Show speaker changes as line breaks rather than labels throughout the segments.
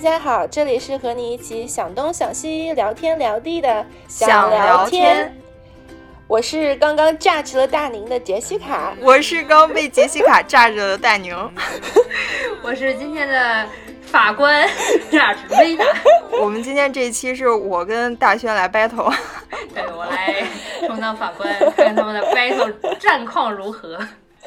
家好，这里是和你一起想东想西、聊天聊地的
想聊天。
我是刚刚榨汁了大宁的杰西卡，
我是刚被杰西卡榨着的大宁，
我是今天的法官榨汁薇娜。
我们今天这一期是我跟大轩来 battle，
对我来充当法官，看他们的 battle 战况如何。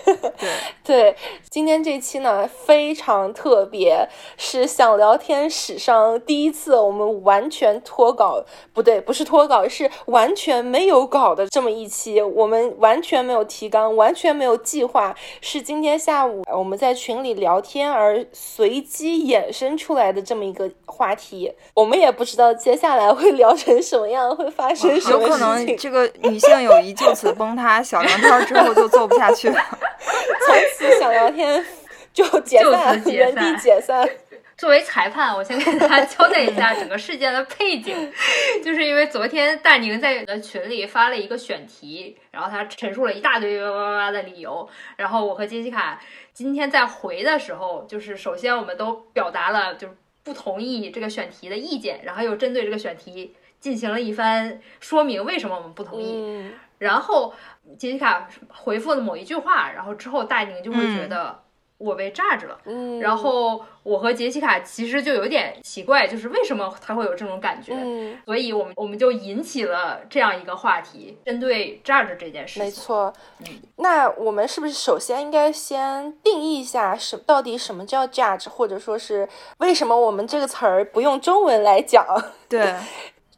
对。
对，今天这期呢非常特别，是想聊天史上第一次，我们完全脱稿，不对，不是脱稿，是完全没有稿的这么一期，我们完全没有提纲，完全没有计划，是今天下午我们在群里聊天而随机衍生出来的这么一个话题，我们也不知道接下来会聊成什么样，会发生什么
有可能这个女性友谊就此崩塌，小聊天之后就做不下去了。
从此想聊天就解散，原地解散。
作为裁判，我先给大家交代一下整个事件的背景，就是因为昨天大宁在的群里发了一个选题，然后他陈述了一大堆哇哇哇的理由，然后我和杰西卡今天在回的时候，就是首先我们都表达了就是不同意这个选题的意见，然后又针对这个选题进行了一番说明，为什么我们不同意，然后。杰西卡回复了某一句话，然后之后大宁就会觉得我被炸着了。嗯，然后我和杰西卡其实就有点奇怪，就是为什么他会有这种感觉？嗯，所以我们我们就引起了这样一个话题，针对炸着这件事情。
没错。那我们是不是首先应该先定义一下，什到底什么叫 judge，或者说是为什么我们这个词儿不用中文来讲？
对。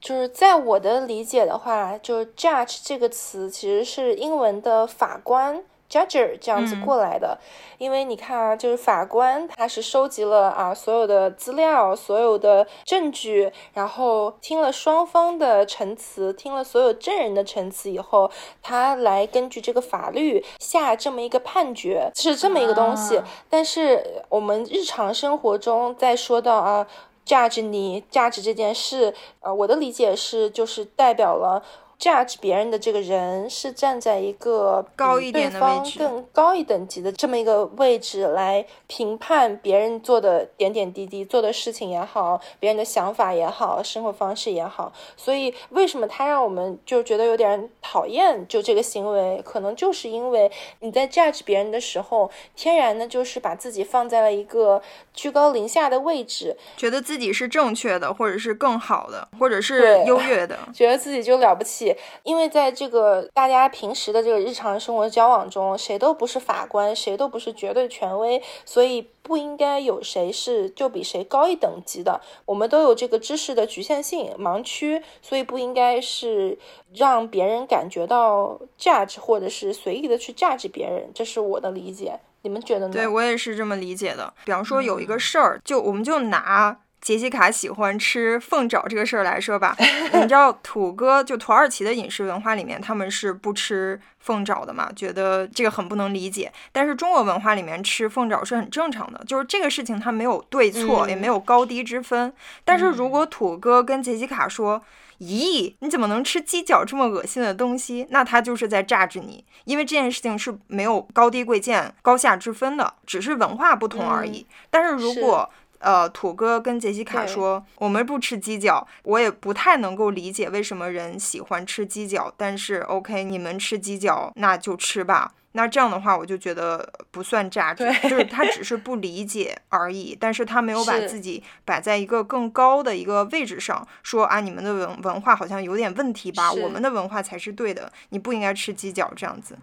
就是在我的理解的话，就 judge 这个词其实是英文的法官 judge 这样子过来的。因为你看啊，就是法官他是收集了啊所有的资料、所有的证据，然后听了双方的陈词，听了所有证人的陈词以后，他来根据这个法律下这么一个判决，是这么一个东西。但是我们日常生活中在说到啊。价值你价值这件事，呃，我的理解是，就是代表了。Judge 别人的这个人是站在一个
高一点
的位置，更高一等级的这么一个位置来评判别人做的点点滴滴，做的事情也好，别人的想法也好，生活方式也好。所以为什么他让我们就觉得有点讨厌？就这个行为，可能就是因为你在 judge 别人的时候，天然的就是把自己放在了一个居高临下的位置，
觉得自己是正确的，或者是更好的，或者是优越的，
觉得自己就了不起。因为在这个大家平时的这个日常生活交往中，谁都不是法官，谁都不是绝对权威，所以不应该有谁是就比谁高一等级的。我们都有这个知识的局限性、盲区，所以不应该是让别人感觉到 judge 或者是随意的去 judge 别人。这是我的理解，你们觉得呢？
对我也是这么理解的。比方说有一个事儿，就我们就拿。杰西卡喜欢吃凤爪这个事儿来说吧，你知道 土哥就土耳其的饮食文化里面，他们是不吃凤爪的嘛？觉得这个很不能理解。但是中国文化里面吃凤爪是很正常的，就是这个事情它没有对错，也没有高低之分。但是如果土哥跟杰西卡说：“咦，你怎么能吃鸡脚这么恶心的东西？”那他就是在榨汁你，因为这件事情是没有高低贵贱、高下之分的，只是文化不同而已。但是如果呃，土哥跟杰西卡说，我们不吃鸡脚，我也不太能够理解为什么人喜欢吃鸡脚。但是，OK，你们吃鸡脚，那就吃吧。那这样的话，我就觉得不算榨汁，就是他只是不理解而已。但是他没有把自己摆在一个更高的一个位置上，说啊，你们的文文化好像有点问题吧？我们的文化才是对的，你不应该吃鸡脚这样子。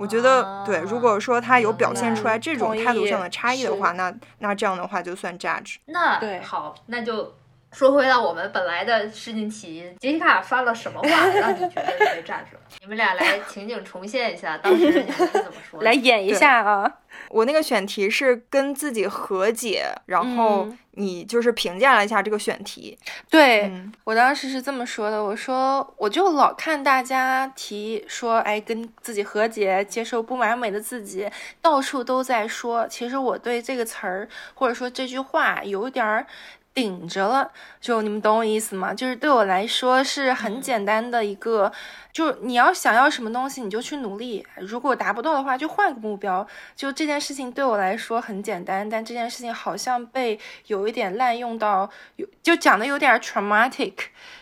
我觉得对，如果说他有表现出来这种态度上的差异的话，那那这样的话就算 judge。
那好，那就说回到我们本来的事情起因，杰西卡发了什么话 让你觉得你被 judge 了？你们俩来情景重现一下，当时你们是怎么说？
来演一下啊！
我那个选题是跟自己和解，然后。你就是评价了一下这个选题，
对我当时是这么说的，我说我就老看大家提说，哎，跟自己和解，接受不完美的自己，到处都在说。其实我对这个词儿或者说这句话有点儿顶着了，就你们懂我意思吗？就是对我来说是很简单的一个，就你要想要什么东西，你就去努力，如果达不到的话，就换个目标。就这件事情对我来说很简单，但这件事情好像被有一点滥用到，有就讲的有点 traumatic，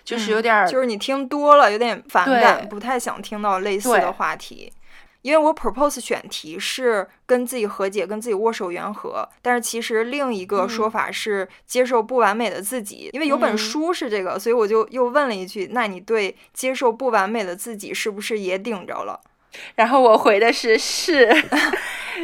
就是有点，
就是你听多了有点反感，不太想听到类似的话题。因为我 propose 选题是跟自己和解，跟自己握手言和，但是其实另一个说法是接受不完美的自己。因为有本书是这个，所以我就又问了一句：那你对接受不完美的自己是不是也顶着了？
然后我回的是是。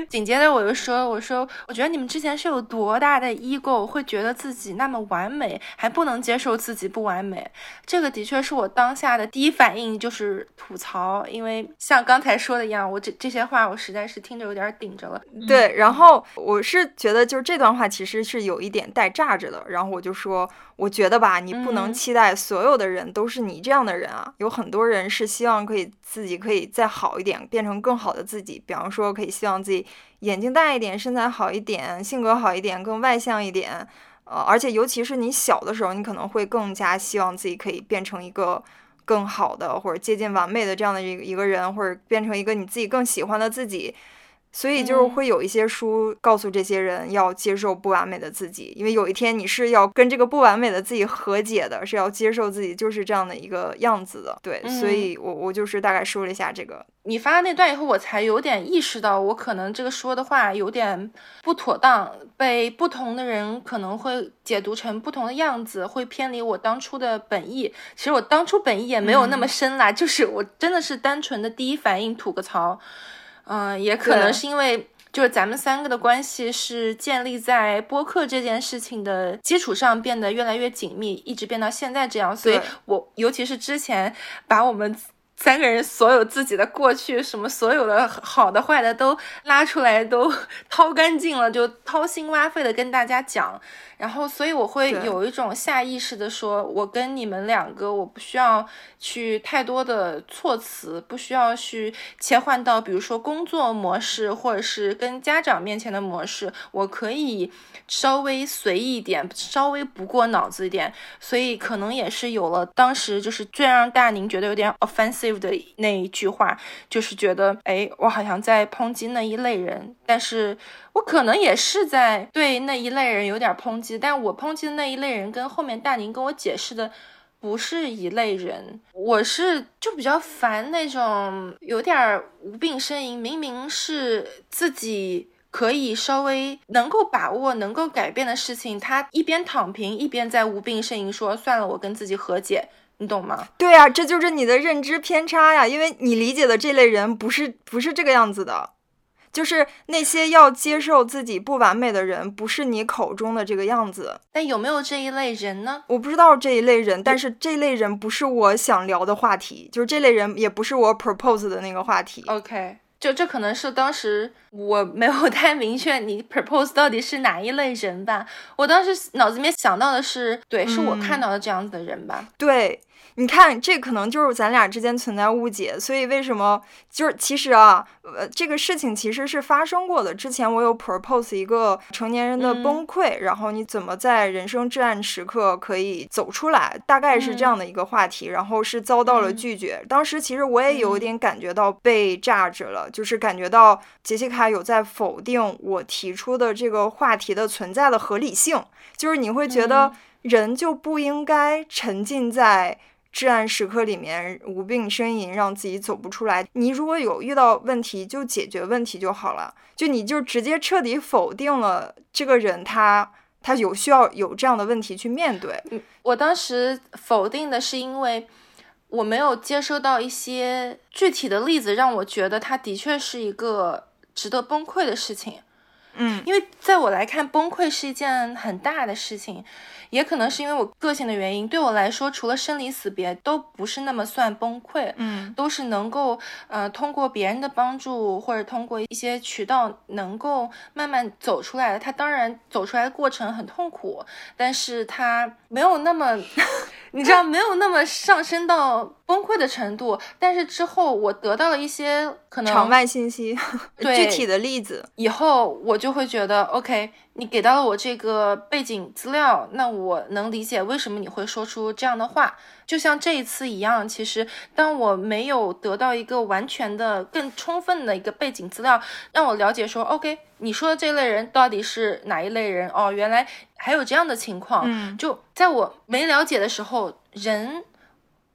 紧接着我就说：“我说，我觉得你们之前是有多大的 ego，会觉得自己那么完美，还不能接受自己不完美。这个的确是我当下的第一反应，就是吐槽。因为像刚才说的一样，我这这些话我实在是听着有点顶着了。
对，然后我是觉得就是这段话其实是有一点带炸着的。然后我就说，我觉得吧，你不能期待所有的人都是你这样的人啊。有很多人是希望可以自己可以再好一点，变成更好的自己。比方说，可以希望自己。”眼睛大一点，身材好一点，性格好一点，更外向一点，呃，而且尤其是你小的时候，你可能会更加希望自己可以变成一个更好的或者接近完美的这样的一个一个人，或者变成一个你自己更喜欢的自己。所以就是会有一些书告诉这些人要接受不完美的自己，因为有一天你是要跟这个不完美的自己和解的，是要接受自己就是这样的一个样子的。对，所以我我就是大概说了一下这个。
你发了那段以后，我才有点意识到，我可能这个说的话有点不妥当，被不同的人可能会解读成不同的样子，会偏离我当初的本意。其实我当初本意也没有那么深啦，就是我真的是单纯的第一反应吐个槽。嗯，也可能是因为就是咱们三个的关系是建立在播客这件事情的基础上变得越来越紧密，一直变到现在这样，所以我尤其是之前把我们三个人所有自己的过去，什么所有的好的坏的都拉出来，都 掏干净了，就掏心挖肺的跟大家讲。然后，所以我会有一种下意识的说，我跟你们两个，我不需要去太多的措辞，不需要去切换到，比如说工作模式，或者是跟家长面前的模式，我可以稍微随意一点，稍微不过脑子一点。所以可能也是有了当时就是最让大宁觉得有点 offensive 的那一句话，就是觉得，哎，我好像在抨击那一类人，但是。我可能也是在对那一类人有点抨击，但我抨击的那一类人跟后面大宁跟我解释的不是一类人。我是就比较烦那种有点无病呻吟，明明是自己可以稍微能够把握、能够改变的事情，他一边躺平一边在无病呻吟，说算了，我跟自己和解，你懂吗？
对呀，这就是你的认知偏差呀，因为你理解的这类人不是不是这个样子的。就是那些要接受自己不完美的人，不是你口中的这个样子。
那有没有这一类人呢？
我不知道这一类人，但是这类人不是我想聊的话题，就是这类人也不是我 propose 的那个话题。
OK，就这可能是当时我没有 太明确你 propose 到底是哪一类人吧。我当时脑子里面想到的是，对，是我看到的这样子的人吧。
对。你看，这可能就是咱俩之间存在误解，所以为什么就是其实啊，呃，这个事情其实是发生过的。之前我有 propose 一个成年人的崩溃，然后你怎么在人生至暗时刻可以走出来，大概是这样的一个话题，然后是遭到了拒绝。当时其实我也有点感觉到被炸着了，就是感觉到杰西卡有在否定我提出的这个话题的存在的合理性，就是你会觉得人就不应该沉浸在。至暗时刻里面无病呻吟，让自己走不出来。你如果有遇到问题，就解决问题就好了。就你就直接彻底否定了这个人，他他有需要有这样的问题去面对。
我当时否定的是因为我没有接收到一些具体的例子，让我觉得他的确是一个值得崩溃的事情。
嗯，
因为在我来看，崩溃是一件很大的事情。也可能是因为我个性的原因，对我来说，除了生离死别，都不是那么算崩溃。
嗯，
都是能够，呃，通过别人的帮助或者通过一些渠道，能够慢慢走出来的。他当然走出来的过程很痛苦，但是他没有那么，你知道，没有那么上升到崩溃的程度，但是之后我得到了一些可能
场外信息，
对
具体的例子，
以后我就会觉得，OK，你给到了我这个背景资料，那我能理解为什么你会说出这样的话。就像这一次一样，其实当我没有得到一个完全的、更充分的一个背景资料，让我了解说，OK，你说的这类人到底是哪一类人？哦，原来还有这样的情况。
嗯，
就在我没了解的时候，人，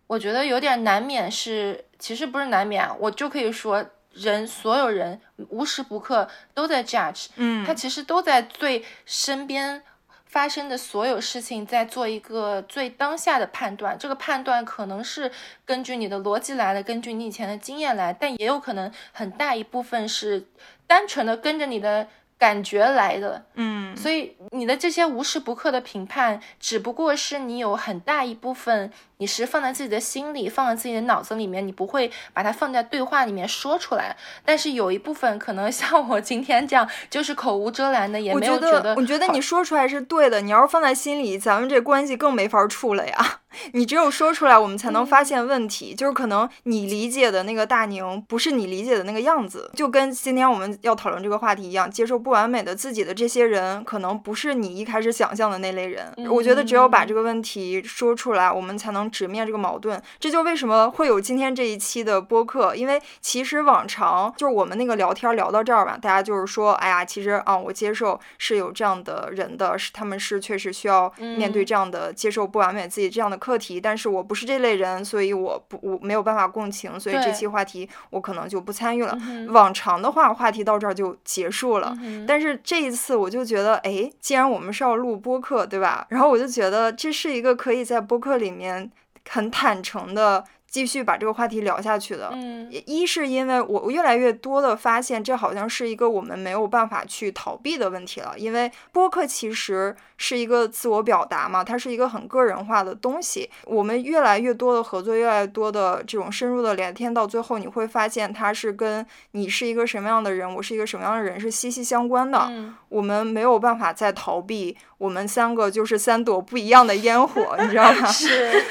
我觉得有点难免是，其实不是难免，我就可以说，人所有人无时不刻都在 judge，
嗯，
他其实都在对身边。发生的所有事情，在做一个最当下的判断。这个判断可能是根据你的逻辑来的，根据你以前的经验来，但也有可能很大一部分是单纯的跟着你的感觉来的。
嗯，
所以你的这些无时不刻的评判，只不过是你有很大一部分你是放在自己的心里，放在自己的脑子里面，你不会把它放在对话里面说出来。但是有一部分可能像我今天这样，就是口无遮拦的，也没有
觉
得。
我觉得你说出来是对的，你要是放在心里，咱们这关系更没法处了呀。你只有说出来，我们才能发现问题。就是可能你理解的那个大宁，不是你理解的那个样子。就跟今天我们要讨论这个话题一样，接受不完美的自己的这些人，可能不是你一开始想象的那类人。我觉得只有把这个问题说出来，我们才能直面这个矛盾。这就为什么会有今天这一期的播客。因为其实往常就是我们那个聊天聊到这儿吧，大家就是说，哎呀，其实啊，我接受是有这样的人的，是他们是确实需要面对这样的接受不完美自己这样的。课题，但是我不是这类人，所以我不我没有办法共情，所以这期话题我可能就不参与了。往常的话，话题到这儿就结束了，但是这一次我就觉得，哎，既然我们是要录播客，对吧？然后我就觉得这是一个可以在播客里面很坦诚的。继续把这个话题聊下去的，
嗯，
一是因为我越来越多的发现，这好像是一个我们没有办法去逃避的问题了。因为播客其实是一个自我表达嘛，它是一个很个人化的东西。我们越来越多的合作，越来越多的这种深入的聊天，到最后你会发现，它是跟你是一个什么样的人，我是一个什么样的人是息息相关的。我们没有办法再逃避，我们三个就是三朵不一样的烟火，你知道吗？
是。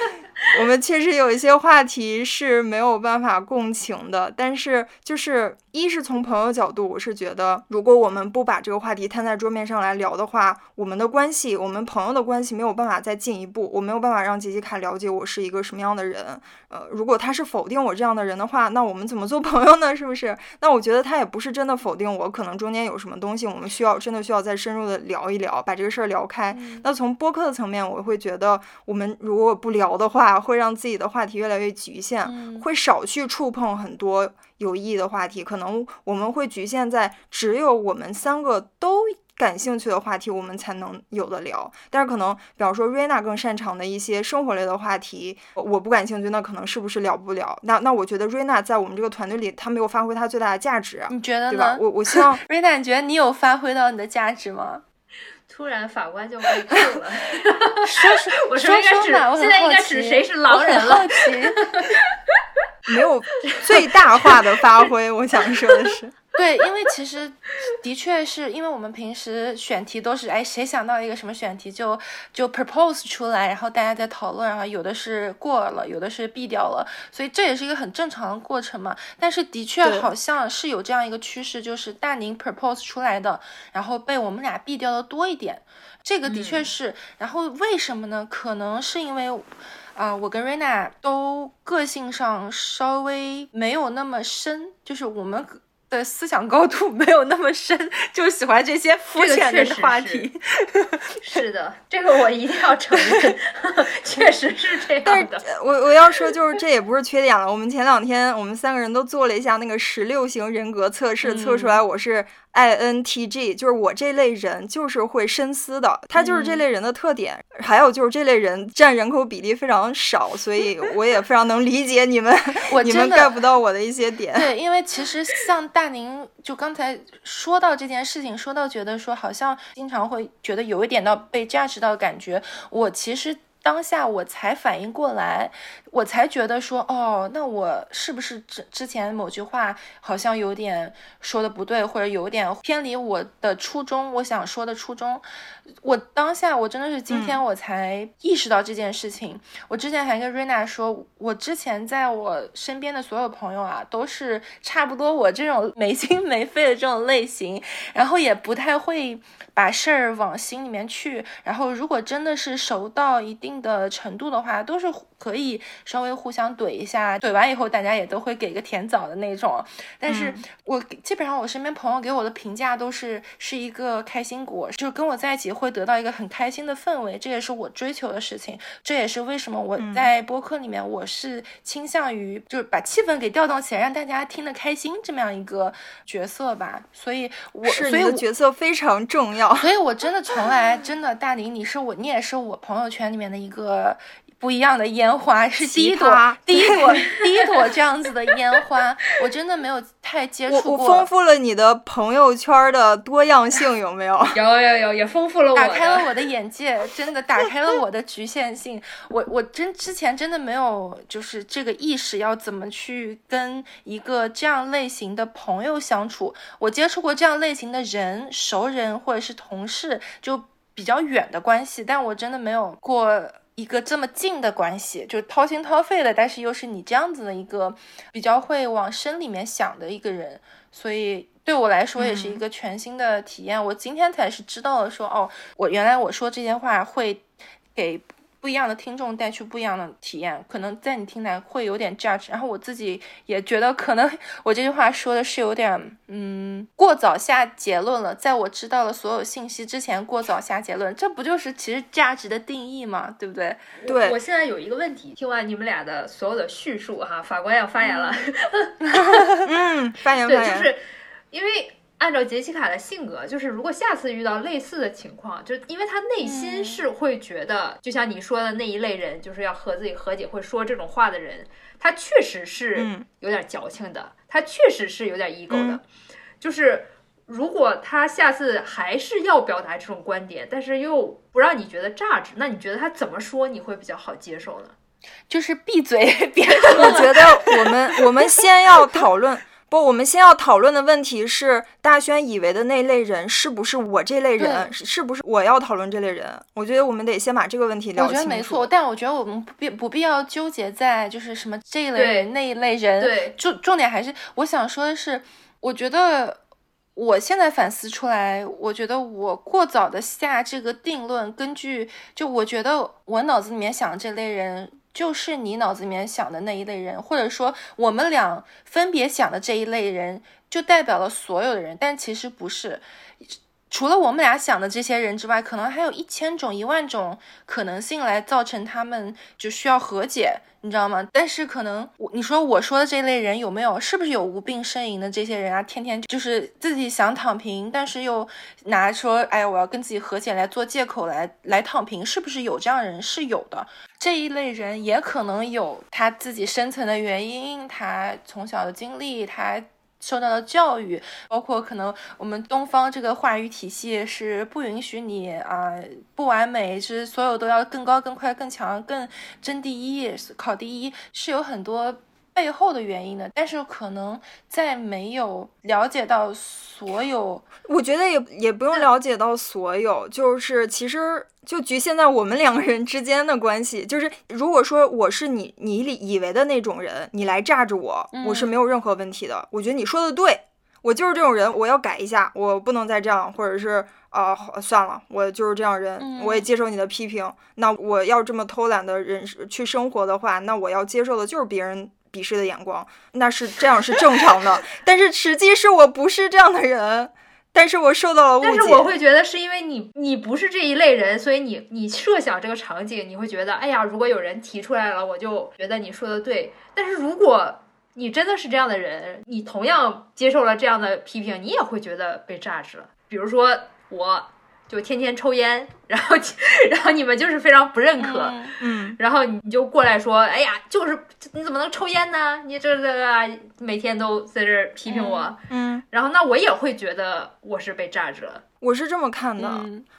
我们确实有一些话题是没有办法共情的，但是就是一是从朋友角度，我是觉得，如果我们不把这个话题摊在桌面上来聊的话，我们的关系，我们朋友的关系没有办法再进一步，我没有办法让杰西卡了解我是一个什么样的人。呃，如果他是否定我这样的人的话，那我们怎么做朋友呢？是不是？那我觉得他也不是真的否定我，可能中间有什么东西，我们需要真的需要再深入的聊一聊，把这个事儿聊开。那从播客的层面，我会觉得，我们如果不聊的话，会让自己的话题越来越局限，会少去触碰很多有意义的话题。可能我们会局限在只有我们三个都感兴趣的话题，我们才能有的聊。但是可能，比方说瑞娜更擅长的一些生活类的话题，我不感兴趣，那可能是不是聊不了？那那我觉得瑞娜在我们这个团队里，她没有发挥她最大的价值，
你觉得
呢？我我希望
瑞娜，你觉得你有发挥到你的价值吗？
突然法官就被 救了，
说说
我说应该是现在应该指谁是狼人了？
没有最大化的发挥，我想说的是。
对，因为其实的确是因为我们平时选题都是，哎，谁想到一个什么选题就就 propose 出来，然后大家在讨论，然后有的是过了，有的是毙掉了，所以这也是一个很正常的过程嘛。但是的确好像是有这样一个趋势，就是大宁 propose 出来的，然后被我们俩毙掉的多一点，这个的确是。然后为什么呢？可能是因为啊，我跟瑞娜都个性上稍微没有那么深，就是我们。的思想高度没有那么深，就喜欢这些肤浅的话题。
是的，这个我一定要承认，确实是这样的。
我我要说，就是这也不是缺点了。我们前两天，我们三个人都做了一下那个十六型人格测试，测出来我是。I N T J 就是我这类人，就是会深思的，他就是这类人的特点。还有就是这类人占人口比例非常少，所以 我也非常能理解你们，你们 get 不到我的一些点。
对，因为其实像大宁，就刚才说到这件事情，说到觉得说好像经常会觉得有一点到被 judge 到的感觉，我其实。当下我才反应过来，我才觉得说，哦，那我是不是之之前某句话好像有点说的不对，或者有点偏离我的初衷，我想说的初衷。我当下我真的是今天我才意识到这件事情。我之前还跟瑞娜说，我之前在我身边的所有朋友啊，都是差不多我这种没心没肺的这种类型，然后也不太会把事儿往心里面去。然后如果真的是熟到一定的程度的话，都是可以稍微互相怼一下，怼完以后大家也都会给个甜枣的那种。但是我基本上我身边朋友给我的评价都是是一个开心果，就是跟我在一起。会得到一个很开心的氛围，这也是我追求的事情。这也是为什么我在播客里面，我是倾向于就是把气氛给调动起来，让大家听得开心这么样一个角色吧。所以，我
是你的角色非常重要。
所以我真的从来真的大林，你是我，你也是我朋友圈里面的一个。不一样的烟花是第一朵，第一朵，第一朵这样子的烟花，我真的没有太接触
过。我丰富了你的朋友圈的多样性，有没有？
有有有，也丰富了我，
打开了我的眼界，真的打开了我的局限性。我我真之前真的没有就是这个意识，要怎么去跟一个这样类型的朋友相处。我接触过这样类型的人，熟人或者是同事，就比较远的关系，但我真的没有过。一个这么近的关系，就掏心掏肺的，但是又是你这样子的一个比较会往深里面想的一个人，所以对我来说也是一个全新的体验。我今天才是知道了，说哦，我原来我说这些话会给。不一样的听众带去不一样的体验，可能在你听来会有点 judge，然后我自己也觉得可能我这句话说的是有点，嗯，过早下结论了。在我知道了所有信息之前过早下结论，这不就是其实价值的定义吗？对不对？
对。
我现在有一个问题，听完你们俩的所有的叙述，哈，法官要发言了。
嗯，发 言 发
言。对，就是因为。按照杰西卡的性格，就是如果下次遇到类似的情况，就因为他内心是会觉得，就像你说的那一类人，就是要和自己和解，会说这种话的人，他确实是有点矫情的，他确实是有点 ego 的。就是如果他下次还是要表达这种观点，但是又不让你觉得榨汁，那你觉得他怎么说你会比较好接受呢？
就是闭嘴，别
我觉得我们我们先要讨论。不，我们先要讨论的问题是，大轩以为的那类人是不是我这类人？是不是我要讨论这类人？我觉得我们得先把这个问题聊
清楚。我觉得没错，但我觉得我们不必不必要纠结在就是什么这一类人那一类人。
对，
重重点还是我想说的是，我觉得我现在反思出来，我觉得我过早的下这个定论，根据就我觉得我脑子里面想的这类人。就是你脑子里面想的那一类人，或者说我们俩分别想的这一类人，就代表了所有的人，但其实不是。除了我们俩想的这些人之外，可能还有一千种、一万种可能性来造成他们就需要和解。你知道吗？但是可能我你说我说的这类人有没有？是不是有无病呻吟的这些人啊？天天就是自己想躺平，但是又拿说哎呀我要跟自己和解来做借口来来躺平，是不是有这样人？是有的。这一类人也可能有他自己深层的原因，他从小的经历，他。受到的教育，包括可能我们东方这个话语体系是不允许你啊不完美，是所有都要更高、更快、更强、更争第一、考第一，是有很多。背后的原因呢？但是可能在没有了解到所有，
我觉得也也不用了解到所有，就是其实就局限在我们两个人之间的关系。就是如果说我是你你以为的那种人，你来炸着我，我是没有任何问题的。我觉得你说的对，我就是这种人，我要改一下，我不能再这样，或者是啊算了，我就是这样人，我也接受你的批评。那我要这么偷懒的人去生活的话，那我要接受的就是别人。鄙视的眼光，那是这样是正常的，但是实际是我不是这样的人，但是我受到了误解。
但是我会觉得是因为你你不是这一类人，所以你你设想这个场景，你会觉得哎呀，如果有人提出来了，我就觉得你说的对。但是如果你真的是这样的人，你同样接受了这样的批评，你也会觉得被榨汁了。比如说我。就天天抽烟，然后，然后你们就是非常不认可，
嗯，
然后你就过来说，哎呀，就是你怎么能抽烟呢？你这这个每天都在这批评我，
嗯，
然后那我也会觉得我是被榨着了。
我是这么看的，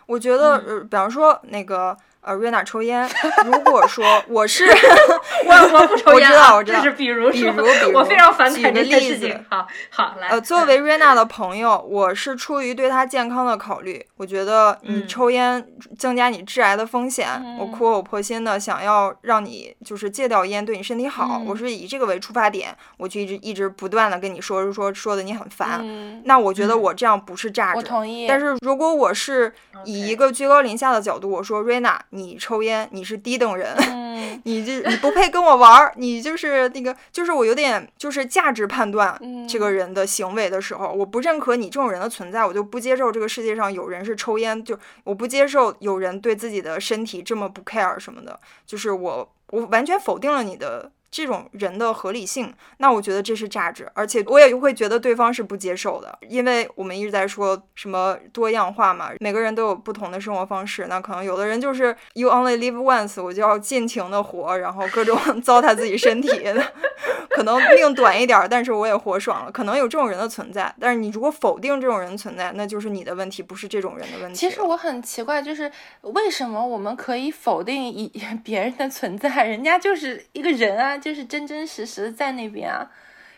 我觉得，呃，比方说那个呃，瑞娜抽烟。如果说我是
我我不抽烟
啊，就
是比如
比如比
如，我非常反感
这
件事情。好，好来。
呃，作为瑞娜的朋友，我是出于对她健康的考虑，我觉得你抽烟增加你致癌的风险，我苦口婆心的想要让你就是戒掉烟，对你身体好。我是以这个为出发点，我就一直一直不断的跟你说说说的你很烦。那我觉得我这样不是榨汁。
我同意。
但是如果我是以一个居高临下的角度，我说瑞娜。你抽烟，你是低等人，你这你不配跟我玩儿，你就是那个，就是我有点就是价值判断这个人的行为的时候，我不认可你这种人的存在，我就不接受这个世界上有人是抽烟，就我不接受有人对自己的身体这么不 care 什么的，就是我我完全否定了你的。这种人的合理性，那我觉得这是价值，而且我也会觉得对方是不接受的，因为我们一直在说什么多样化嘛，每个人都有不同的生活方式，那可能有的人就是 you only live once，我就要尽情的活，然后各种 糟蹋自己身体，可能命短一点，但是我也活爽了，可能有这种人的存在，但是你如果否定这种人存在，那就是你的问题，不是这种人的问题。
其实我很奇怪，就是为什么我们可以否定一 别人的存在，人家就是一个人啊。就是真真实实在那边啊，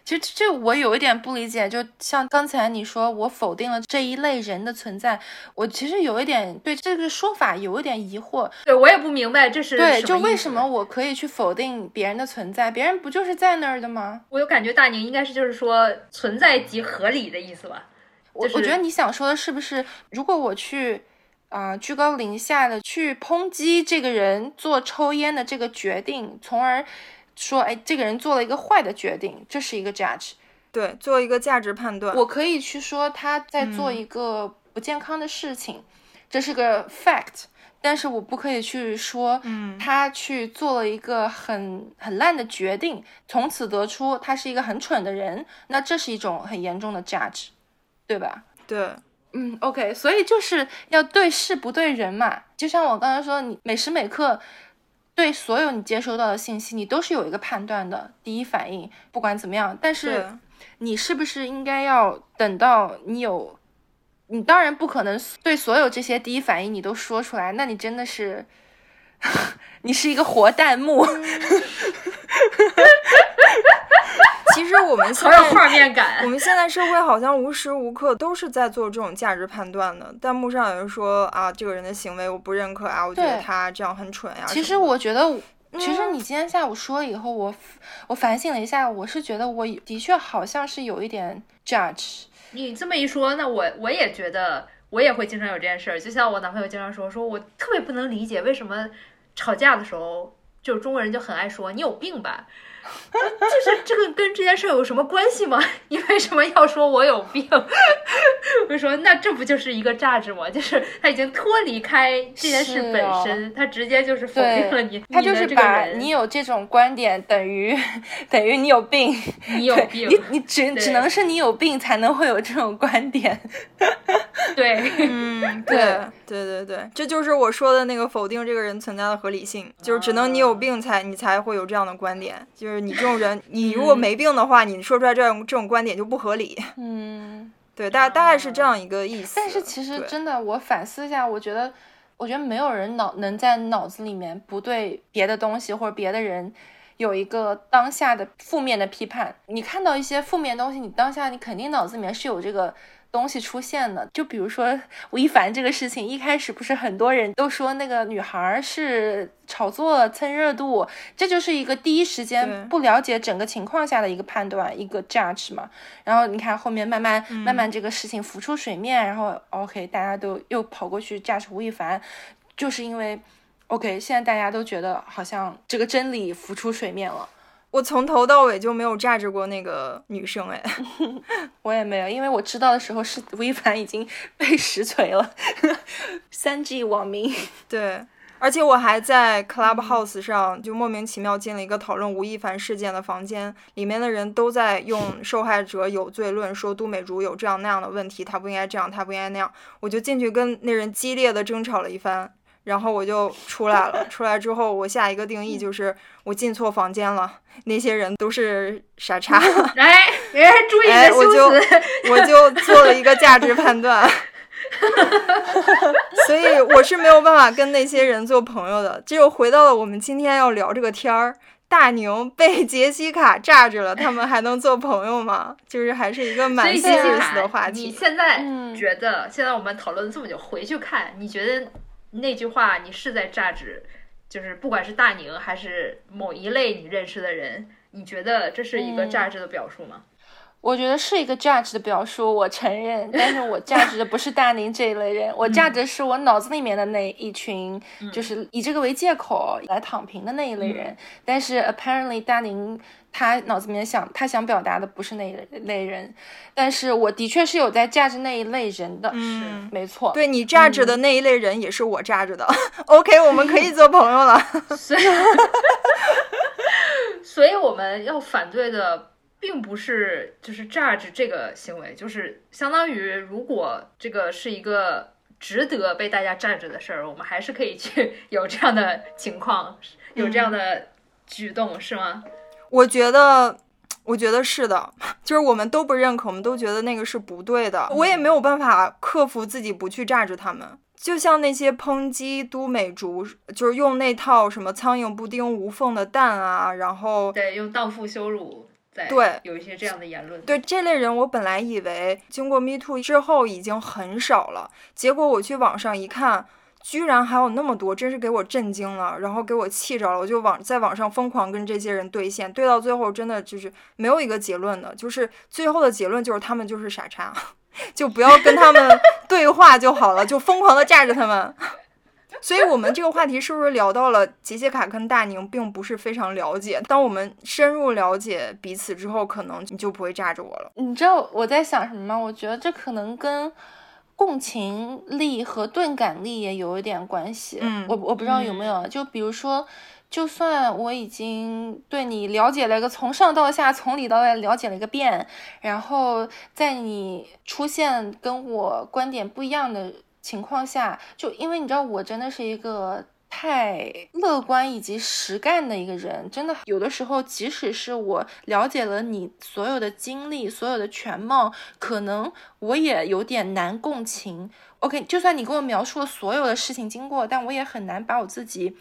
其实这我有一点不理解，就像刚才你说我否定了这一类人的存在，我其实有一点对这个说法有一点疑惑。
对我也不明白这是
对，就为什么我可以去否定别人的存在，别人不就是在那儿的吗？
我有感觉大宁应该是就是说存在即合理的意思吧。
我我觉得你想说的是不是，如果我去啊居高临下的去抨击这个人做抽烟的这个决定，从而。说，哎，这个人做了一个坏的决定，这是一个 judge，
对，做一个价值判断。
我可以去说他在做一个不健康的事情，这是个 fact，但是我不可以去说，嗯，他去做了一个很很烂的决定，从此得出他是一个很蠢的人，那这是一种很严重的 judge，对吧？
对，
嗯，OK，所以就是要对事不对人嘛，就像我刚才说，你每时每刻。对所有你接收到的信息，你都是有一个判断的第一反应，不管怎么样。但是，你是不是应该要等到你有，你当然不可能对所有这些第一反应你都说出来，那你真的是，你是一个活弹幕。
其实我们好有
画面感。
我们现在社会好像无时无刻都是在做这种价值判断的。弹幕上有人说啊，这个人的行为我不认可啊，我觉得他这样很蠢呀。
其实我觉得，其实你今天下午说了以后，我我反省了一下，我是觉得我的确好像是有一点 judge。
你这么一说，那我我也觉得我也会经常有这件事儿。就像我男朋友经常说，说我特别不能理解为什么吵架的时候，就是中国人就很爱说你有病吧。就是这个跟这件事有什么关系吗？你为什么要说我有病？我说那这不就是一个价值吗？就是他已经脱离开这件事本身，他直接就是否定了你。
他就是把你有这种观点等于等于你有病，
你有病，
你你只只能是你有病才能会有这种观点。
对，
嗯，对对对对，这就是我说的那个否定这个人存在的合理性，就是只能你有病才你才会有这样的观点，就是。就是你这种人，你如果没病的话，你说出来这种这种观点就不合理。
嗯，
对，大大概是这样一个意思。
但是其实真的，我反思一下，我觉得，我觉得没有人脑能在脑子里面不对别的东西或者别的人有一个当下的负面的批判。你看到一些负面东西，你当下你肯定脑子里面是有这个。东西出现的，就比如说吴亦凡这个事情，一开始不是很多人都说那个女孩是炒作蹭热度，这就是一个第一时间不了解整个情况下的一个判断，一个 judge 嘛。然后你看后面慢慢慢慢这个事情浮出水面，然后 OK 大家都又跑过去 judge 吴亦凡，就是因为 OK 现在大家都觉得好像这个真理浮出水面了。
我从头到尾就没有榨着过那个女生哎，
我也没有，因为我知道的时候是吴亦凡已经 被实锤了，三 G 网民。
对，而且我还在 Clubhouse 上就莫名其妙进了一个讨论吴亦凡事件的房间，里面的人都在用 受害者有罪论，说杜美竹有这样那样的问题，她不应该这样，她不应该那样。我就进去跟那人激烈的争吵了一番。然后我就出来了，出来之后，我下一个定义就是我进错房间了，那些人都是傻叉。
哎，哎，注意你的修
辞。我就我就做了一个价值判断。所以我是没有办法跟那些人做朋友的。这又回到了我们今天要聊这个天儿。大宁被杰西卡炸着了，他们还能做朋友吗？就是还是一个蛮 serious 的话题。
你现在觉得，现在我们讨论这么久，回去看，你觉得那句话你是在榨汁？就是不管是大宁还是某一类你认识的人，你觉得这是一个榨汁的表述吗？
我觉得是一个 judge 的表述，我承认，但是我 judge 的不是大宁这一类人，我 judge 的是我脑子里面的那一群，就是以这个为借口来躺平的那一类人。但是 apparently 大宁他脑子里面想，他想表达的不是那一类人，但是我的确是有在 judge 那一类人的，
是
没错。
对你 judge 的那一类人也是我 judge 的。OK，我们可以做朋友了。
所以，所以我们要反对的。并不是就是 judge 这个行为，就是相当于如果这个是一个值得被大家 judge 的事儿，我们还是可以去 有这样的情况，有这样的举动，是吗？
我觉得，我觉得是的，就是我们都不认可，我们都觉得那个是不对的。我也没有办法克服自己不去 judge 他们，就像那些抨击都美竹，就是用那套什么苍蝇不叮无缝的蛋啊，然后
对用荡妇羞辱。
对，
有一些这样的言论。
对这类人，我本来以为经过 Me Too 之后已经很少了，结果我去网上一看，居然还有那么多，真是给我震惊了，然后给我气着了。我就网在网上疯狂跟这些人对线，对到最后真的就是没有一个结论的，就是最后的结论就是他们就是傻叉，就不要跟他们 对话就好了，就疯狂的炸着他们。所以，我们这个话题是不是聊到了杰西卡跟大宁并不是非常了解？当我们深入了解彼此之后，可能你就不会炸着我了。
你知道我在想什么吗？我觉得这可能跟共情力和钝感力也有一点关系。
嗯，
我我不知道有没有。就比如说，就算我已经对你了解了一个从上到下、从里到外了解了一个遍，然后在你出现跟我观点不一样的。情况下，就因为你知道，我真的是一个太乐观以及实干的一个人，真的有的时候，即使是我了解了你所有的经历、所有的全貌，可能我也有点难共情。OK，就算你给我描述了所有的事情经过，但我也很难把我自己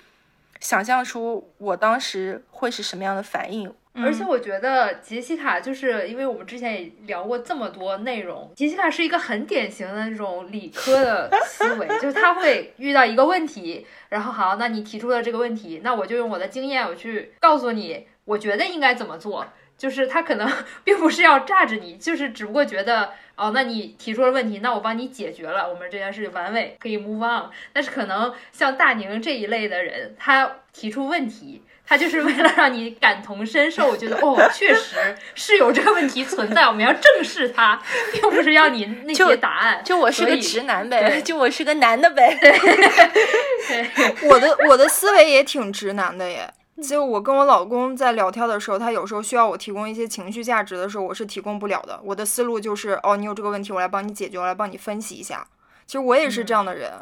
想象出我当时会是什么样的反应。
而且我觉得杰西卡就是因为我们之前也聊过这么多内容，杰西卡是一个很典型的那种理科的思维，就是他会遇到一个问题，然后好，那你提出了这个问题，那我就用我的经验我去告诉你，我觉得应该怎么做。就是他可能 并不是要炸着你，就是只不过觉得哦，那你提出了问题，那我帮你解决了，我们这件事完美可以 move on。但是可能像大宁这一类的人，他提出问题。他就是为了让你感同身受，觉得哦，确实是有这个问题存在，我们要正视它，并不是要你那些答案。
就我是个直男呗，就我是个男的呗。
对，
我的我的思维也挺直男的耶。就我跟我老公在聊天的时候，他有时候需要我提供一些情绪价值的时候，我是提供不了的。我的思路就是哦，你有这个问题，我来帮你解决，我来帮你分析一下。其实我也是这样的人。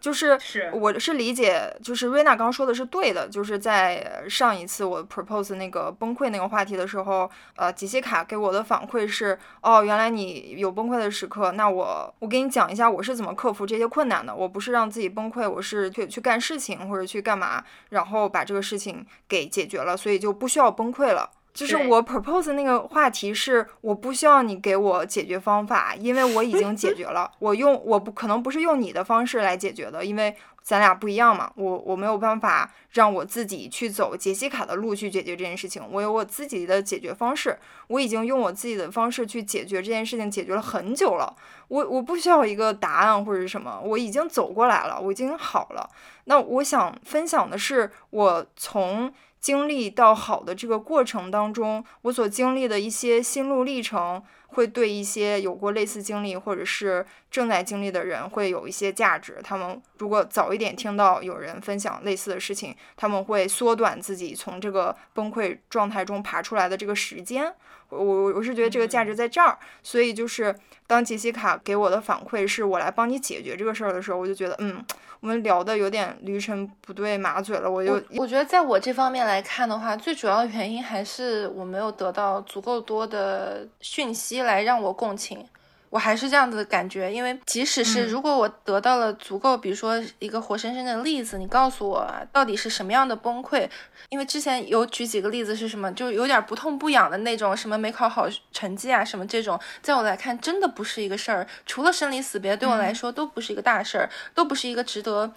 就是，我是理解，就是瑞娜刚刚说的是对的。就是在上一次我 propose 那个崩溃那个话题的时候，呃，杰西卡给我的反馈是，哦，原来你有崩溃的时刻，那我我给你讲一下我是怎么克服这些困难的。我不是让自己崩溃，我是去去干事情或者去干嘛，然后把这个事情给解决了，所以就不需要崩溃了。就是我 propose 那个话题是，我不需要你给我解决方法，因为我已经解决了。我用我不可能不是用你的方式来解决的，因为咱俩不一样嘛。我我没有办法让我自己去走杰西卡的路去解决这件事情，我有我自己的解决方式。我已经用我自己的方式去解决这件事情，解决了很久了。我我不需要一个答案或者是什么，我已经走过来了，我已经好了。那我想分享的是，我从。经历到好的这个过程当中，我所经历的一些心路历程，会对一些有过类似经历或者是正在经历的人会有一些价值。他们如果早一点听到有人分享类似的事情，他们会缩短自己从这个崩溃状态中爬出来的这个时间。我我我是觉得这个价值在这儿，所以就是当杰西卡给我的反馈是我来帮你解决这个事儿的时候，我就觉得嗯。我们聊的有点驴唇不对马嘴了，我就
我觉得在我这方面来看的话，最主要的原因还是我没有得到足够多的讯息来让我共情。我还是这样子的感觉，因为即使是如果我得到了足够，比如说一个活生生的例子，你告诉我到底是什么样的崩溃，因为之前有举几个例子是什么，就有点不痛不痒的那种，什么没考好成绩啊，什么这种，在我来看真的不是一个事儿，除了生离死别，对我来说都不是一个大事儿，都不是一个值得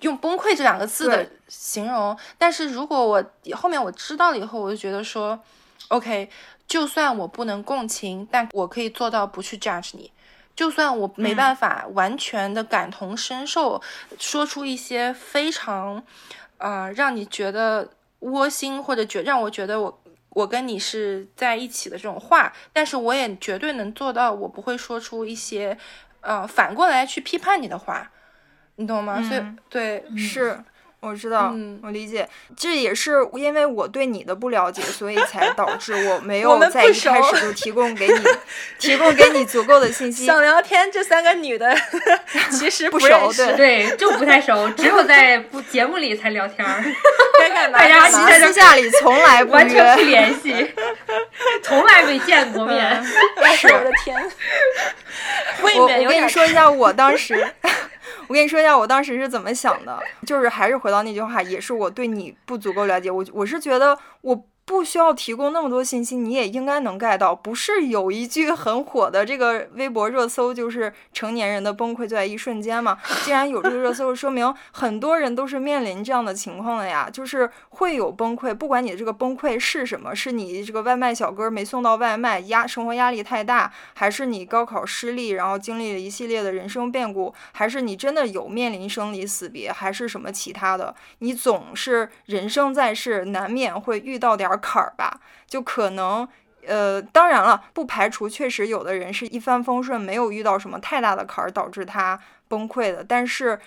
用崩溃这两个字的形容。但是如果我后面我知道了以后，我就觉得说，OK。就算我不能共情，但我可以做到不去 judge 你。就算我没办法完全的感同身受，说出一些非常，呃，让你觉得窝心或者觉让我觉得我我跟你是在一起的这种话，但是我也绝对能做到，我不会说出一些，呃，反过来去批判你的话，你懂吗？所以对
是。我知道，我理解，这也是因为我对你的不了解，所以才导致我没有在一开始就提供给你 提供给你足够的信息。
想聊天，这三个女的 其实
不熟，
对对，就不太熟，只有在不节目里才聊天儿，
大
家
私下里从来
完全不联系，从来没见过面。
是我的天，
我我跟你说一下，我当时。我跟你说一下，我当时是怎么想的，就是还是回到那句话，也是我对你不足够了解。我我是觉得我。不需要提供那么多信息，你也应该能 get 到。不是有一句很火的这个微博热搜，就是成年人的崩溃就在一瞬间吗？既然有这个热搜，说明很多人都是面临这样的情况的呀，就是会有崩溃。不管你的这个崩溃是什么，是你这个外卖小哥没送到外卖，压生活压力太大，还是你高考失利，然后经历了一系列的人生变故，还是你真的有面临生离死别，还是什么其他的，你总是人生在世，难免会遇到点。坎儿吧，就可能，呃，当然了，不排除确实有的人是一帆风顺，没有遇到什么太大的坎儿导致他崩溃的。但是，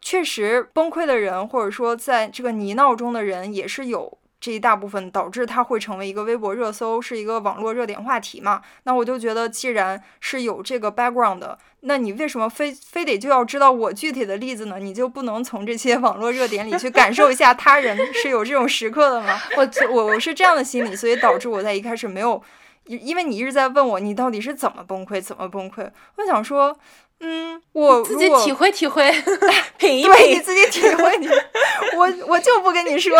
确实崩溃的人，或者说在这个泥淖中的人，也是有这一大部分导致它会成为一个微博热搜，是一个网络热点话题嘛？那我就觉得，既然是有这个 background 的。那你为什么非非得就要知道我具体的例子呢？你就不能从这些网络热点里去感受一下他人是有这种时刻的吗？我我我是这样的心理，所以导致我在一开始没有，因为你一直在问我你到底是怎么崩溃，怎么崩溃？我想说，嗯，我
自己体会体会，品一
品，对，你自己体会你，我我就不跟你说，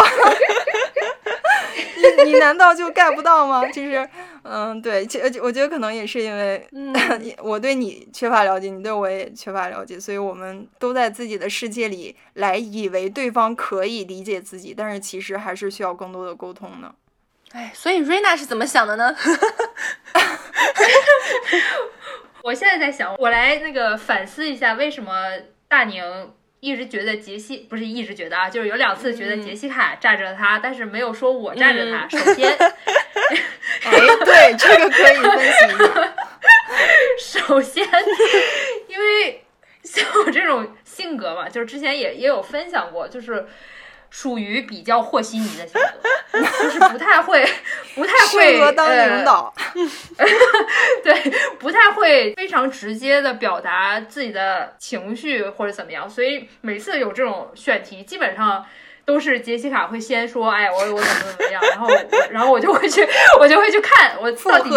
你你难道就 get 不到吗？就是。嗯，对，其我觉得可能也是因为，我对你缺乏了解，你对我也缺乏了解，所以我们都在自己的世界里来以为对方可以理解自己，但是其实还是需要更多的沟通呢。
哎，所以瑞娜是怎么想的呢？
我现在在想，我来那个反思一下，为什么大宁一直觉得杰西不是一直觉得啊，就是有两次觉得杰西卡占着他，但是没有说我占着他。首先。
哎，对，这个可以分析一下。
首先，因为像我这种性格嘛，就是之前也也有分享过，就是属于比较和稀泥的性格，就是不太会，不太会
当领导。
对，不太会非常直接的表达自己的情绪或者怎么样，所以每次有这种选题，基本上。都是杰西卡会先说，哎，我我怎么怎么样，然后然后我就会去，我就会去看，我到底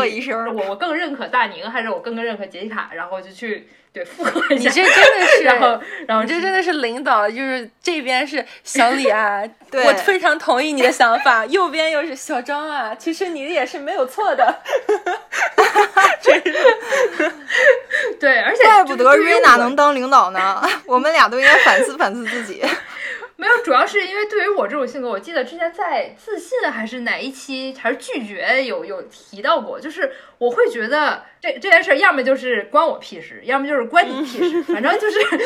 我我更认可大宁，还是我更认可杰西卡，然后就去对复合一下。
你这真的是，
然后然后
这真的是领导，就是这边是小李啊，我非常同意你的想法，右边又是小张啊，其实你也是没有错的。真是，
对，而且
怪不得瑞娜能当领导呢，我们俩都应该反思反思自己。
没有，主要是因为对于我这种性格，我记得之前在自信还是哪一期还是拒绝有有提到过，就是我会觉得这这件事要么就是关我屁事，要么就是关你屁事，反正就是 就是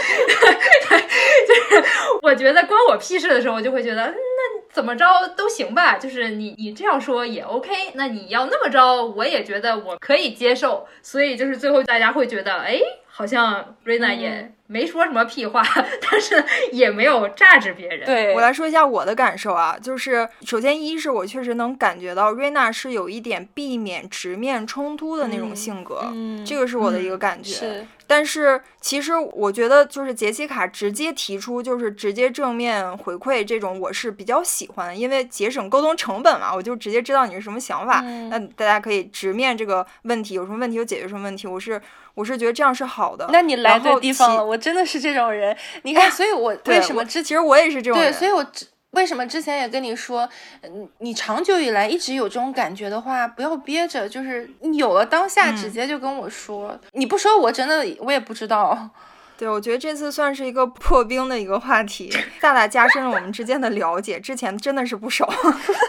我觉得关我屁事的时候，我就会觉得那怎么着都行吧，就是你你这样说也 OK，那你要那么着，我也觉得我可以接受，所以就是最后大家会觉得哎。好像瑞娜也没说什么屁话，但是也没有榨着别人。
对
我来说一下我的感受啊，就是首先一是我确实能感觉到瑞娜是有一点避免直面冲突的那种性格，这个是我的一个感觉。
是，
但是其实我觉得，就是杰西卡直接提出，就是直接正面回馈这种，我是比较喜欢的，因为节省沟通成本嘛，我就直接知道你是什么想法。那大家可以直面这个问题，有什么问题就解决什么问题。我是我是觉得这样是好的。
那你来对地方了，我真的是这种人。你 看，所以我为什么之
其实我也是这种
人。对，所以我之为什么之前也跟你说，嗯，你长久以来一直有这种感觉的话，不要憋着，就是你有了当下直接就跟我说。你不说，我真的我也不知道。
对，我觉得这次算是一个破冰的一个话题，大大加深了我们之间的了解。之前真的是不熟。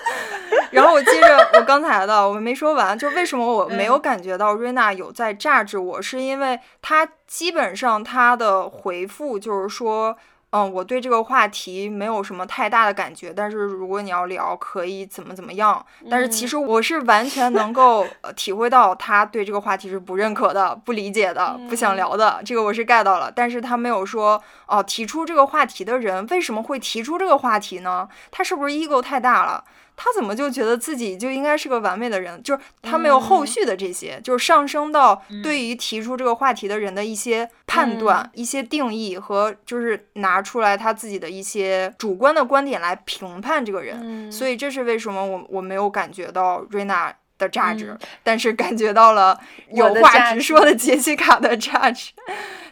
然后我接着我刚才的，我没说完，就为什么我没有感觉到瑞娜有在榨制我，是因为她基本上她的回复就是说。嗯，我对这个话题没有什么太大的感觉，但是如果你要聊，可以怎么怎么样。但是其实我是完全能够体会到他对这个话题是不认可的、不理解的、不想聊的，这个我是 get 到了。但是他没有说，哦，提出这个话题的人为什么会提出这个话题呢？他是不是 ego 太大了？他怎么就觉得自己就应该是个完美的人？就是他没有后续的这些，就是上升到对于提出这个话题的人的一些判断、一些定义和就是拿出来他自己的一些主观的观点来评判这个人。所以这是为什么我我没有感觉到瑞娜的价值，但是感觉到了有话直说的杰西卡的价值。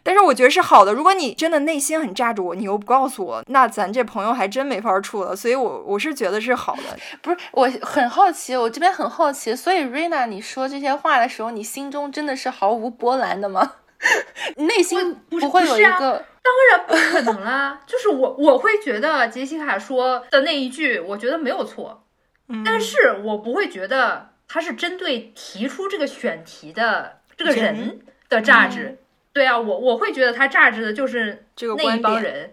但是我觉得是好的。如果你真的内心很炸着我，你又不告诉我，那咱这朋友还真没法处了。所以，我我是觉得是好的。
不是，我很好奇，我这边很好奇。所以，瑞娜，你说这些话的时候，你心中真的是毫无波澜的吗？内心
不
会有一个？
当然不可能啦。就是我，我会觉得杰西卡说的那一句，我觉得没有错。但是我不会觉得他是针对提出这个选题的这个人的价值。对啊，我我会觉得他榨汁的就是那一帮人，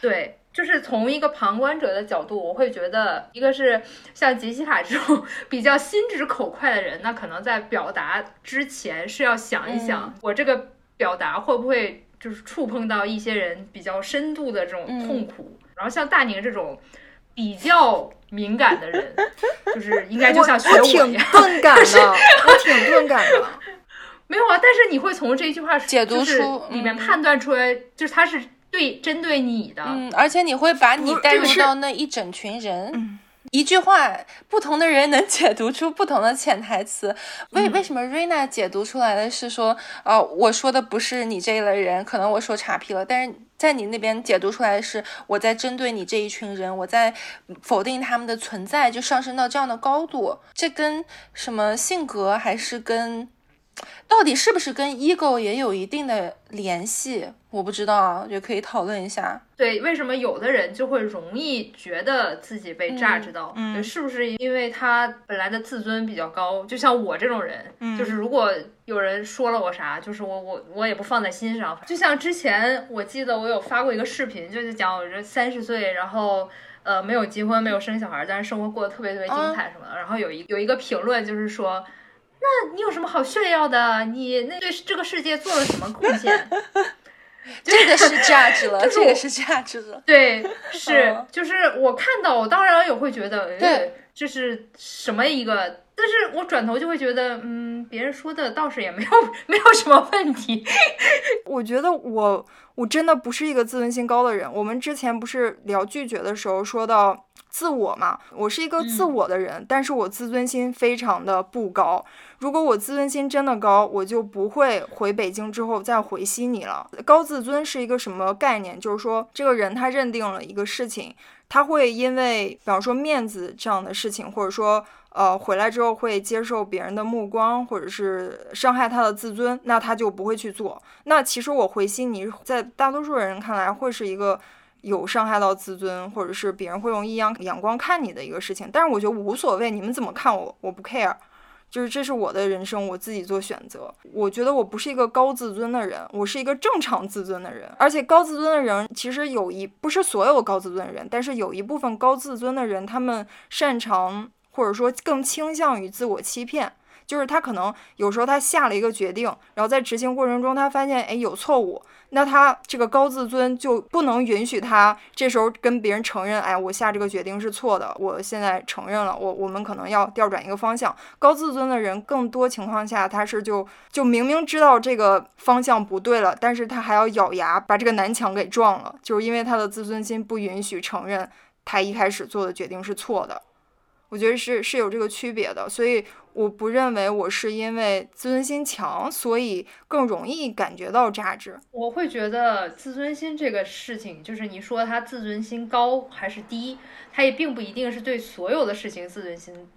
对，就是从一个旁观者的角度，我会觉得，一个是像杰西卡这种 比较心直口快的人，那可能在表达之前是要想一想，我这个表达会不会就是触碰到一些人比较深度的这种痛苦。然后像大宁这种比较敏感的人，就是应该就像学我
一样，钝感的，我挺钝感的。
没有啊，但是你会从这句话
解读出
里面判断出来，就是他是对针对你的，
嗯，而且你会把你带入到那一整群人，一句话，不同的人能解读出不同的潜台词。为为什么瑞娜解读出来的是说，呃，我说的不是你这一类人，可能我说岔劈了，但是在你那边解读出来的是我在针对你这一群人，我在否定他们的存在，就上升到这样的高度，这跟什么性格还是跟？到底是不是跟 ego 也有一定的联系？我不知道啊，也可以讨论一下。
对，为什么有的人就会容易觉得自己被榨汁到？嗯，是不是因为他本来的自尊比较高？就像我这种人，就是如果有人说了我啥，就是我我我也不放在心上。就像之前我记得我有发过一个视频，就是讲我这三十岁，然后呃没有结婚，没有生小孩，但是生活过得特别特别精彩什么的。然后有一有一个评论就是说。那你有什么好炫耀的？你那对这个世界做了什么贡献？
这个是价值了，这个是价值了。
对，是，就是我看到，我当然也会觉得，对，这是什么一个？但是我转头就会觉得，嗯，别人说的倒是也没有 没有什么问题。
我觉得我我真的不是一个自尊心高的人。我们之前不是聊拒绝的时候说到。自我嘛，我是一个自我的人，但是我自尊心非常的不高。如果我自尊心真的高，我就不会回北京之后再回悉尼了。高自尊是一个什么概念？就是说，这个人他认定了一个事情，他会因为，比方说面子这样的事情，或者说，呃，回来之后会接受别人的目光，或者是伤害他的自尊，那他就不会去做。那其实我回心，你，在大多数人看来会是一个。有伤害到自尊，或者是别人会用异样眼光看你的一个事情，但是我觉得无所谓，你们怎么看我，我不 care，就是这是我的人生，我自己做选择。我觉得我不是一个高自尊的人，我是一个正常自尊的人。而且高自尊的人其实有一不是所有高自尊的人，但是有一部分高自尊的人，他们擅长或者说更倾向于自我欺骗。就是他可能有时候他下了一个决定，然后在执行过程中他发现哎有错误，那他这个高自尊就不能允许他这时候跟别人承认，哎，我下这个决定是错的，我现在承认了，我我们可能要调转一个方向。高自尊的人更多情况下他是就就明明知道这个方向不对了，但是他还要咬牙把这个南墙给撞了，就是因为他的自尊心不允许承认他一开始做的决定是错的。我觉得是是有这个区别的，所以我不认为我是因为自尊心强，所以更容易感觉到价值。
我会觉得自尊心这个事情，就是你说他自尊心高还是低，他也并不一定是对所有的事情自尊心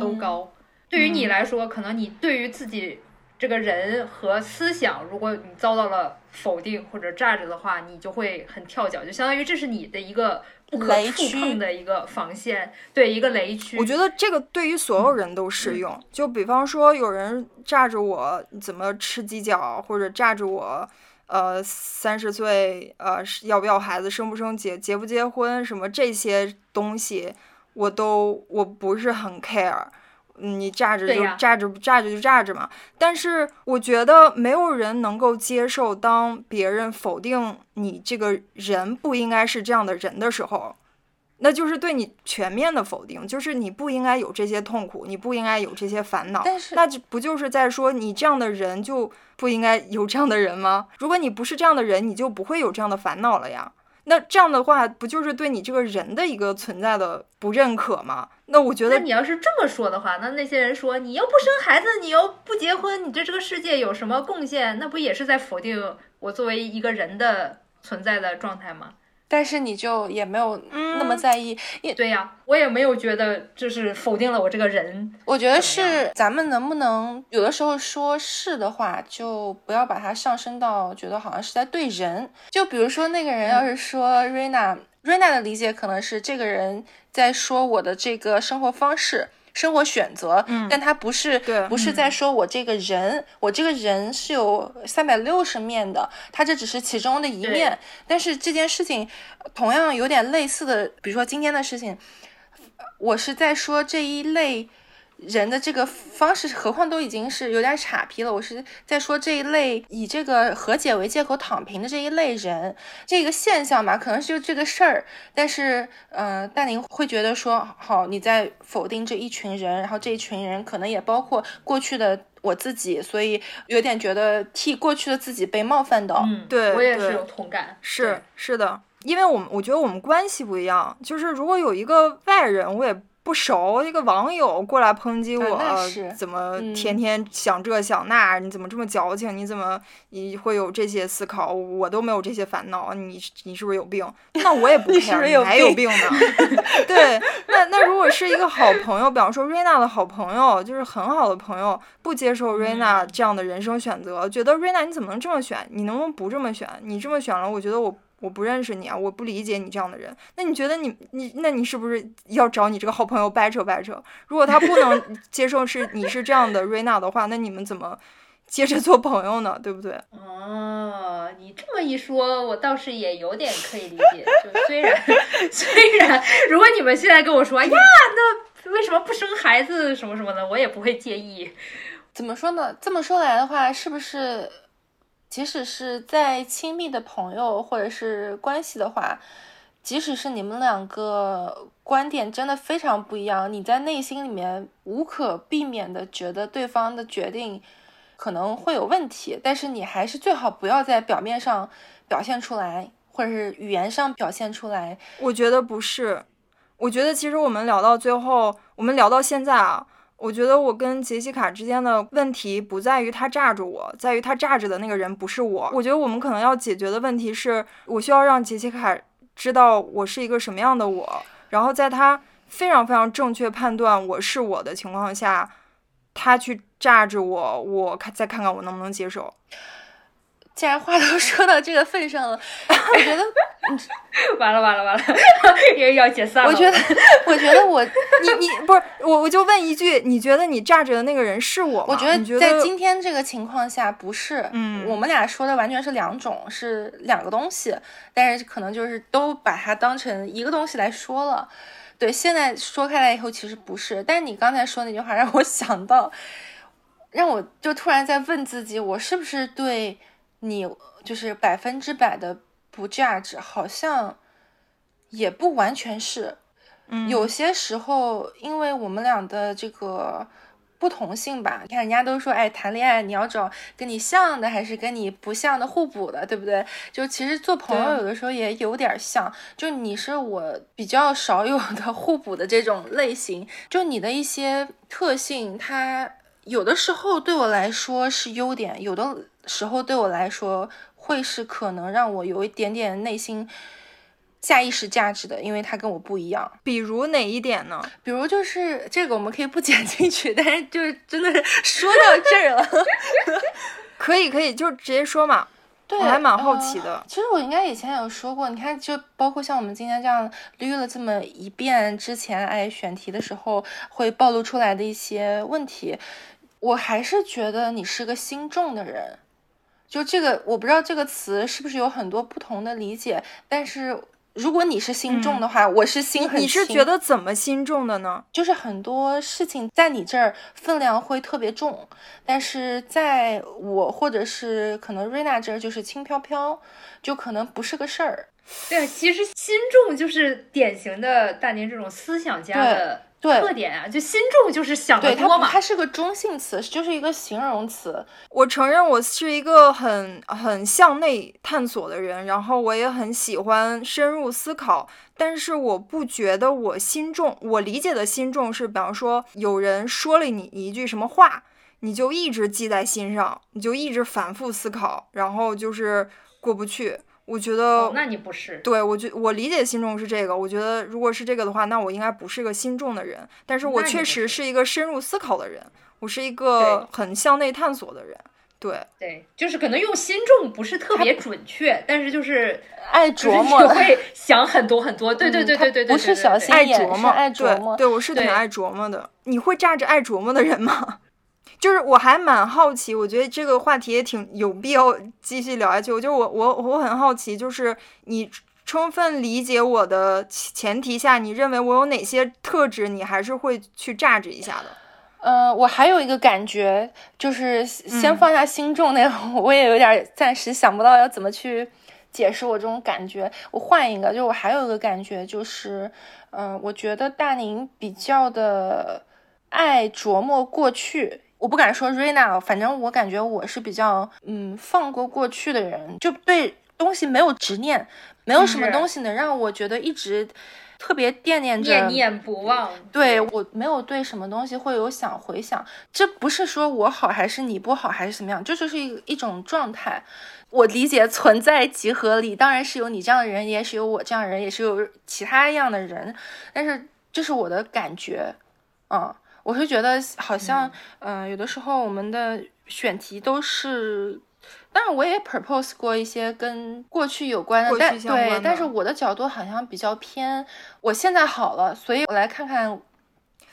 都高。对于你来说，可能你对于自己这个人和思想，如果你遭到了否定或者炸着的话，你就会很跳脚，就相当于这是你的一个。不可触碰的一个防线，对一个雷区。
我觉得这个对于所有人都适用。就比方说，有人炸着我怎么吃鸡脚，或者炸着我，呃，三十岁，呃，要不要孩子，生不生结，结不结婚，什么这些东西，我都我不是很 care。你炸着就炸着，炸着就炸着嘛。但是我觉得没有人能够接受，当别人否定你这个人不应该是这样的人的时候，那就是对你全面的否定，就是你不应该有这些痛苦，你不应该有这些烦恼。
但是
那就不就是在说你这样的人就不应该有这样的人吗？如果你不是这样的人，你就不会有这样的烦恼了呀。那这样的话，不就是对你这个人的一个存在的不认可吗？那我觉得，
那你要是这么说的话，那那些人说你又不生孩子，你又不结婚，你对这个世界有什么贡献？那不也是在否定我作为一个人的存在的状态吗？
但是你就也没有那么在意，也
对呀，我也没有觉得就是否定了我这个人。
我觉得是咱们能不能有的时候说是的话，就不要把它上升到觉得好像是在对人。就比如说那个人要是说瑞娜，瑞娜的理解可能是这个人在说我的这个生活方式。生活选择，但他不是不是在说我这个人，我这个人是有三百六十面的，他这只是其中的一面。但是这件事情同样有点类似的，比如说今天的事情，我是在说这一类。人的这个方式，何况都已经是有点傻逼了。我是在说这一类以这个和解为借口躺平的这一类人，这个现象嘛，可能是就这个事儿。但是，嗯，但您会觉得说，好，你在否定这一群人，然后这一群人可能也包括过去的我自己，所以有点觉得替过去的自己被冒犯到。
嗯，
对，
我也是有同感。
是是的，因为我们我觉得我们关系不一样，就是如果有一个外人，我也。不熟一个网友过来抨击我，怎么天天想这想那？你怎么这么矫情？你怎么你会有这些思考？我都没有这些烦恼，你你是不是有病？那我也不
你
还有病呢？对，那那如果是一个好朋友，比方说瑞娜的好朋友，就是很好的朋友，不接受瑞娜这样的人生选择，觉得瑞娜你怎么能这么选？你能不能不这么选？你这么选了，我觉得我。我不认识你啊，我不理解你这样的人。那你觉得你你那你是不是要找你这个好朋友掰扯掰扯？如果他不能 接受是你是这样的瑞娜的话，那你们怎么接着做朋友呢？对不对？
哦，你这么一说，我倒是也有点可以理解。就虽然虽然，如果你们现在跟我说呀，那为什么不生孩子什么什么的，我也不会介意。
怎么说呢？这么说来的话，是不是？即使是再亲密的朋友或者是关系的话，即使是你们两个观点真的非常不一样，你在内心里面无可避免的觉得对方的决定可能会有问题，但是你还是最好不要在表面上表现出来，或者是语言上表现出来。
我觉得不是，我觉得其实我们聊到最后，我们聊到现在啊。我觉得我跟杰西卡之间的问题不在于他炸着我，在于他炸着的那个人不是我。我觉得我们可能要解决的问题是，我需要让杰西卡知道我是一个什么样的我，然后在他非常非常正确判断我是我的情况下，他去炸着我，我看再看看我能不能接受。
既然话都 说到这个份上了，我觉得
完了完了完了，又要解散
了。我觉得，我觉得我，你
你不是我，我就问一句，你觉得你炸着的那个人是我吗？
我觉
得
在今天这个情况下不是，
嗯，
我们俩说的完全是两种，是两个东西，但是可能就是都把它当成一个东西来说了。对，现在说开来以后其实不是，但是你刚才说那句话让我想到。让我就突然在问自己，我是不是对你就是百分之百的不 judge？好像也不完全是，有些时候因为我们俩的这个。不同性吧，你看人家都说，哎，谈恋爱你要找跟你像的，还是跟你不像的互补的，对不对？就其实做朋友有的时候也有点像，就你是我比较少有的互补的这种类型，就你的一些特性，它有的时候对我来说是优点，有的时候对我来说会是可能让我有一点点内心。下意识价值的，因为它跟我不一样。
比如哪一点呢？
比如就是这个，我们可以不剪进去，但是就是真的是说到这儿了，
可以可以，就直接说嘛。
对，
我还蛮好奇的。
其实我应该以前有说过，你看，就包括像我们今天这样捋了这么一遍之前，哎，选题的时候会暴露出来的一些问题，我还是觉得你是个心重的人。就这个，我不知道这个词是不是有很多不同的理解，但是。如果你是心重的话，我是心很。
你是觉得怎么心重的呢？
就是很多事情在你这儿分量会特别重，但是在我或者是可能瑞娜这儿就是轻飘飘，就可能不是个事儿。
对，其实心重就是典型的大宁这种思想家的。特点啊，就心重就是想得多嘛。
它是个中性词，就是一个形容词。
我承认我是一个很很向内探索的人，然后我也很喜欢深入思考。但是我不觉得我心重。我理解的心重是，比方说有人说了你一句什么话，你就一直记在心上，你就一直反复思考，然后就是过不去。我觉得，
那你不是？
对我觉我理解心重是这个。我觉得如果是这个的话，那我应该不是个心重的人。但是我确实是一个深入思考的人，我是一个很向内探索的人。对
对，就是可能用心重不是特别准确，但是就是
爱琢磨，
会想很多很多。对对对对对对，
不是小心
眼，爱琢磨，
爱琢磨。
对，我是挺爱琢磨的。你会炸着爱琢磨的人吗？就是我还蛮好奇，我觉得这个话题也挺有必要继续聊下去。我就我我我很好奇，就是你充分理解我的前提下，你认为我有哪些特质，你还是会去榨着一下的。
呃，我还有一个感觉，就是先放下心重那个，我也有点暂时想不到要怎么去解释我这种感觉。我换一个，就我还有一个感觉，就是嗯，我觉得大宁比较的爱琢磨过去。我不敢说瑞娜，反正我感觉我是比较嗯放过过去的人，就对东西没有执念，没有什么东西能让我觉得一直特别惦念着、
念念不忘。
对我没有对什么东西会有想回想，这不是说我好还是你不好还是什么样，这就是一一种状态。我理解存在即合理，当然是有你这样的人，也是有我这样的人，也是有其他样的人，但是这是我的感觉，嗯。我是觉得好像，嗯，有的时候我们的选题都是，当然我也 propose 过一些跟过去有关的，但对，但是我的角度好像比较偏，我现在好了，所以我来看看。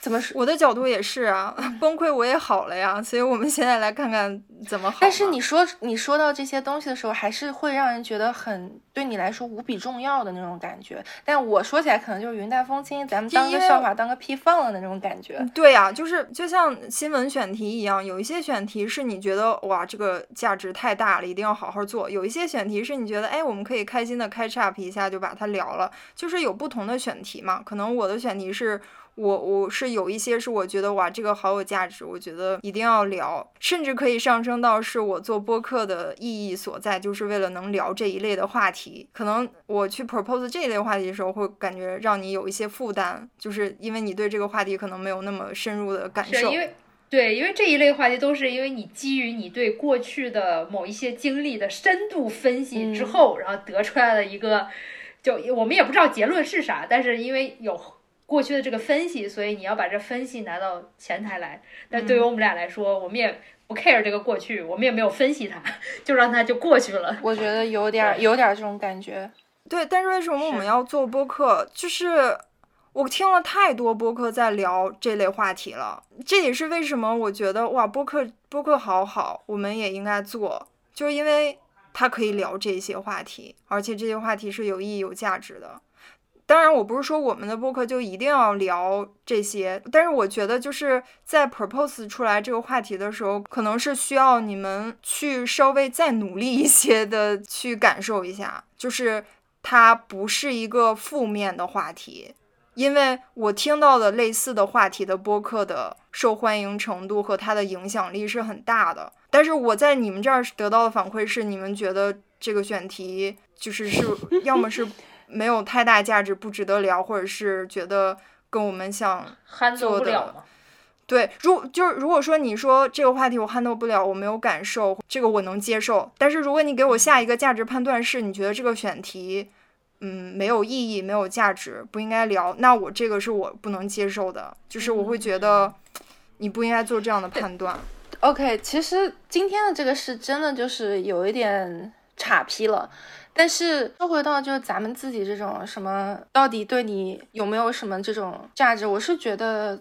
怎么说？
我的角度也是啊，崩溃我也好了呀，所以我们现在来看看怎么好。
但是你说你说到这些东西的时候，还是会让人觉得很对你来说无比重要的那种感觉。但我说起来可能就是云淡风轻，咱们当个笑话，当个屁放了的那种感觉。
对呀，就是就像新闻选题一样，有一些选题是你觉得哇这个价值太大了，一定要好好做；有一些选题是你觉得哎我们可以开心的开 up 一下就把它聊了，就是有不同的选题嘛。可能我的选题是。我我是有一些是我觉得哇，这个好有价值，我觉得一定要聊，甚至可以上升到是我做播客的意义所在，就是为了能聊这一类的话题。可能我去 propose 这一类话题的时候，会感觉让你有一些负担，就是因为你对这个话题可能没有那么深入的感受。
因为对，因为这一类话题都是因为你基于你对过去的某一些经历的深度分析之后，然后得出来的一个，就我们也不知道结论是啥，但是因为有。过去的这个分析，所以你要把这分析拿到前台来。但对于我们俩来说，我们也不 care 这个过去，我们也没有分析它，就让它就过去了。
我觉得有点有点这种感觉。
对，但是为什么我们要做播客？就是我听了太多播客在聊这类话题了，这也是为什么我觉得哇，播客播客好好，我们也应该做，就是因为它可以聊这些话题，而且这些话题是有意义、有价值的。当然，我不是说我们的播客就一定要聊这些，但是我觉得就是在 propose 出来这个话题的时候，可能是需要你们去稍微再努力一些的去感受一下，就是它不是一个负面的话题，因为我听到的类似的话题的播客的受欢迎程度和它的影响力是很大的，但是我在你们这儿得到的反馈是，你们觉得这个选题就是是 要么是。没有太大价值，不值得聊，或者是觉得跟我们想做的，对，如就是如果说你说这个话题我 handle 不了，我没有感受，这个我能接受。但是如果你给我下一个价值判断是，你觉得这个选题，嗯，没有意义，没有价值，不应该聊，那我这个是我不能接受的，就是我会觉得你不应该做这样的判断。
OK，其实今天的这个是真的就是有一点岔劈了。但是说回到就是咱们自己这种什么，到底对你有没有什么这种价值？我是觉得，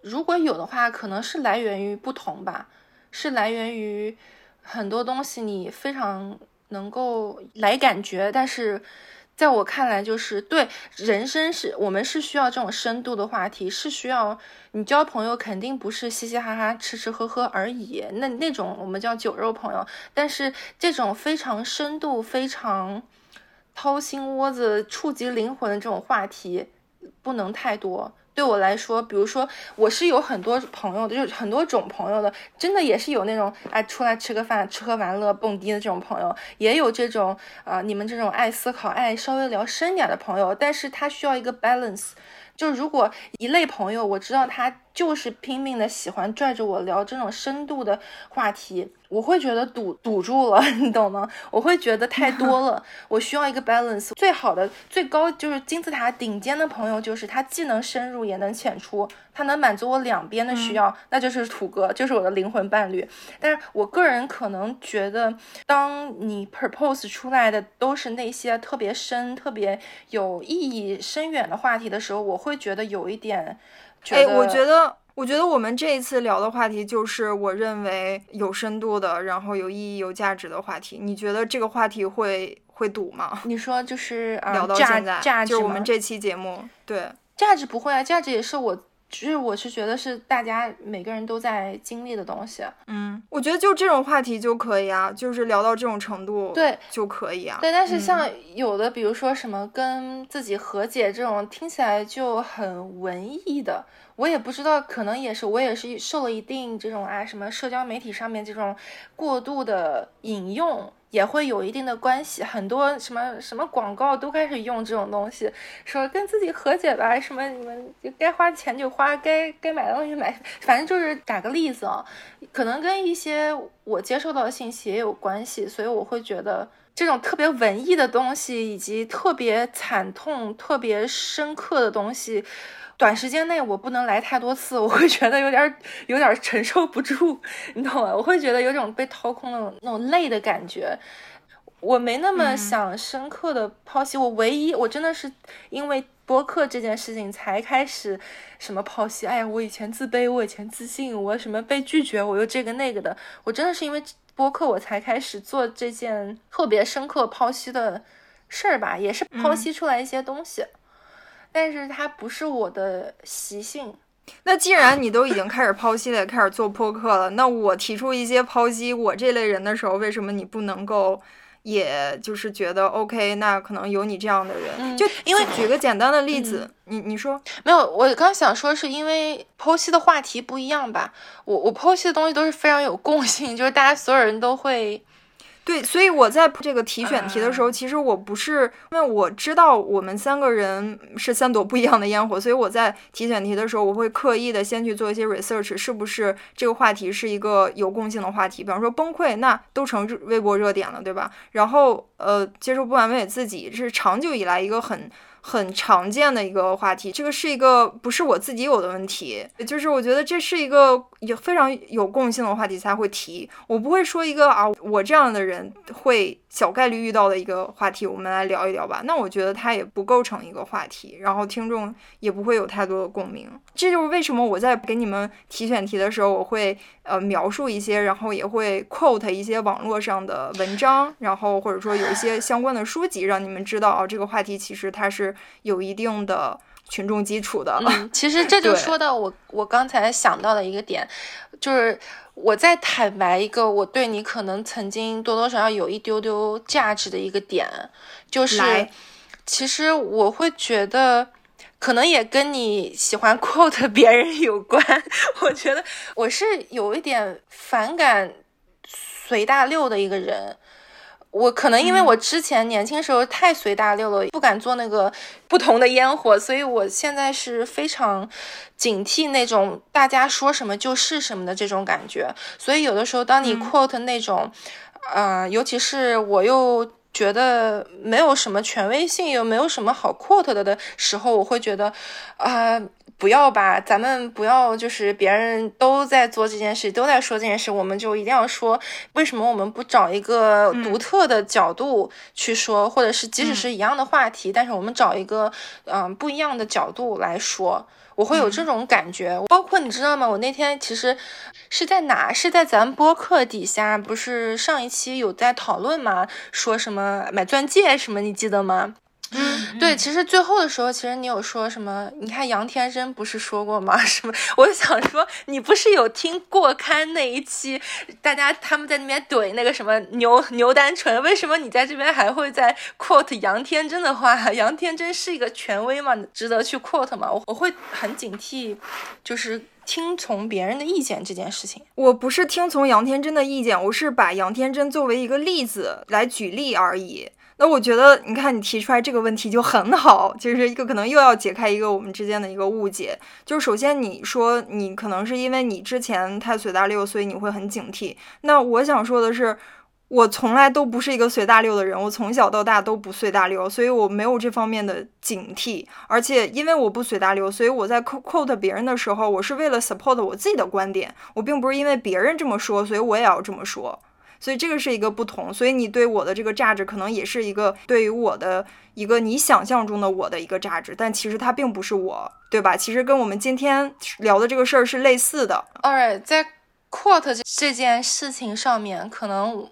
如果有的话，可能是来源于不同吧，是来源于很多东西你非常能够来感觉，但是。在我看来，就是对人生是我们是需要这种深度的话题，是需要你交朋友肯定不是嘻嘻哈哈、吃吃喝喝而已，那那种我们叫酒肉朋友。但是这种非常深度、非常掏心窝子、触及灵魂的这种话题，不能太多。对我来说，比如说我是有很多朋友的，就是很多种朋友的，真的也是有那种爱出来吃个饭、吃喝玩乐、蹦迪的这种朋友，也有这种啊你们这种爱思考、爱稍微聊深点的朋友，但是他需要一个 balance。就如果一类朋友，我知道他就是拼命的喜欢拽着我聊这种深度的话题，我会觉得堵堵住了，你懂吗？我会觉得太多了，我需要一个 balance。最好的、最高就是金字塔顶尖的朋友，就是他既能深入也能浅出，他能满足我两边的需要，那就是土哥，就是我的灵魂伴侣。但是我个人可能觉得，当你 propose 出来的都是那些特别深、特别有意义、深远的话题的时候，我。会觉得有一点，
哎，我觉得，我觉得我们这一次聊的话题就是我认为有深度的，然后有意义、有价值的话题。你觉得这个话题会会堵吗？
你说就是
聊到现在，
价
值，就是我们这期节目，对，
价值不会啊，价值也是我。其实我是觉得是大家每个人都在经历的东西，
嗯，我觉得就这种话题就可以啊，就是聊到这种程度，
对，
就可以啊。
对，但是像有的，比如说什么跟自己和解这种，听起来就很文艺的，我也不知道，可能也是我也是受了一定这种啊什么社交媒体上面这种过度的引用。也会有一定的关系，很多什么什么广告都开始用这种东西，说跟自己和解吧，什么你们该花钱就花，该该买东西买，反正就是打个例子啊，可能跟一些我接受到的信息也有关系，所以我会觉得这种特别文艺的东西，以及特别惨痛、特别深刻的东西。短时间内我不能来太多次，我会觉得有点有点承受不住，你懂吗？我会觉得有种被掏空的那种累的感觉。我没那么想深刻的剖析，我唯一我真的是因为播客这件事情才开始什么剖析。哎呀，我以前自卑，我以前自信，我什么被拒绝，我又这个那个的。我真的是因为播客我才开始做这件特别深刻剖析的事儿吧，也是剖析出来一些东西。但是它不是我的习性。
那既然你都已经开始剖析了，开始做播客了，那我提出一些剖析我这类人的时候，为什么你不能够，也就是觉得 OK？那可能有你这样的人，就因为举个简单的例子，你你说
没有？我刚想说是因为剖析的话题不一样吧？我我剖析的东西都是非常有共性，就是大家所有人都会。
对，所以我在这个提选题的时候，其实我不是因为我知道我们三个人是三朵不一样的烟火，所以我在提选题的时候，我会刻意的先去做一些 research，是不是这个话题是一个有共性的话题？比方说崩溃，那都成微博热点了，对吧？然后呃，接受不完美自己是长久以来一个很。很常见的一个话题，这个是一个不是我自己有的问题，就是我觉得这是一个有非常有共性的话题才会提，我不会说一个啊，我这样的人会。小概率遇到的一个话题，我们来聊一聊吧。那我觉得它也不构成一个话题，然后听众也不会有太多的共鸣。这就是为什么我在给你们提选题的时候，我会呃描述一些，然后也会 quote 一些网络上的文章，然后或者说有一些相关的书籍，让你们知道哦，这个话题其实它是是有一定的群众基础的。
嗯，其实这 就说到我我刚才想到的一个点，就是我在坦白一个我对你可能曾经多多少少有一丢丢价值的一个点，就是其实我会觉得。可能也跟你喜欢 quote 别人有关。我觉得我是有一点反感随大溜的一个人。我可能因为我之前年轻时候太随大溜了，不敢做那个不同的烟火，所以我现在是非常警惕那种大家说什么就是什么的这种感觉。所以有的时候，当你 quote 那种，呃，尤其是我又。觉得没有什么权威性，又没有什么好 quote 的的时候，我会觉得，啊，不要吧，咱们不要，就是别人都在做这件事，都在说这件事，我们就一定要说，为什么我们不找一个独特的角度去说，或者是即使是一样的话题，但是我们找一个嗯不一样的角度来说。我会有这种感觉，包括你知道吗？我那天其实是在哪？是在咱播客底下，不是上一期有在讨论吗？说什么买钻戒什么，你记得吗？
嗯，
对，其实最后的时候，其实你有说什么？你看杨天真不是说过吗？什么？我想说，你不是有听过刊那一期，大家他们在那边怼那个什么牛牛单纯，为什么你在这边还会在 quote 杨天真的话？杨天真是一个权威嘛？值得去 quote 吗？我我会很警惕，就是听从别人的意见这件事情。
我不是听从杨天真的意见，我是把杨天真作为一个例子来举例而已。那我觉得，你看你提出来这个问题就很好，就是一个可能又要解开一个我们之间的一个误解。就是首先你说你可能是因为你之前太随大溜，所以你会很警惕。那我想说的是，我从来都不是一个随大溜的人，我从小到大都不随大溜，所以我没有这方面的警惕。而且因为我不随大溜，所以我在 quote 别人的时候，我是为了 support 我自己的观点，我并不是因为别人这么说，所以我也要这么说。所以这个是一个不同，所以你对我的这个价值可能也是一个对于我的一个你想象中的我的一个价值，但其实它并不是我，对吧？其实跟我们今天聊的这个事儿是类似的。
Alright，在 quote 这件事情上面，可能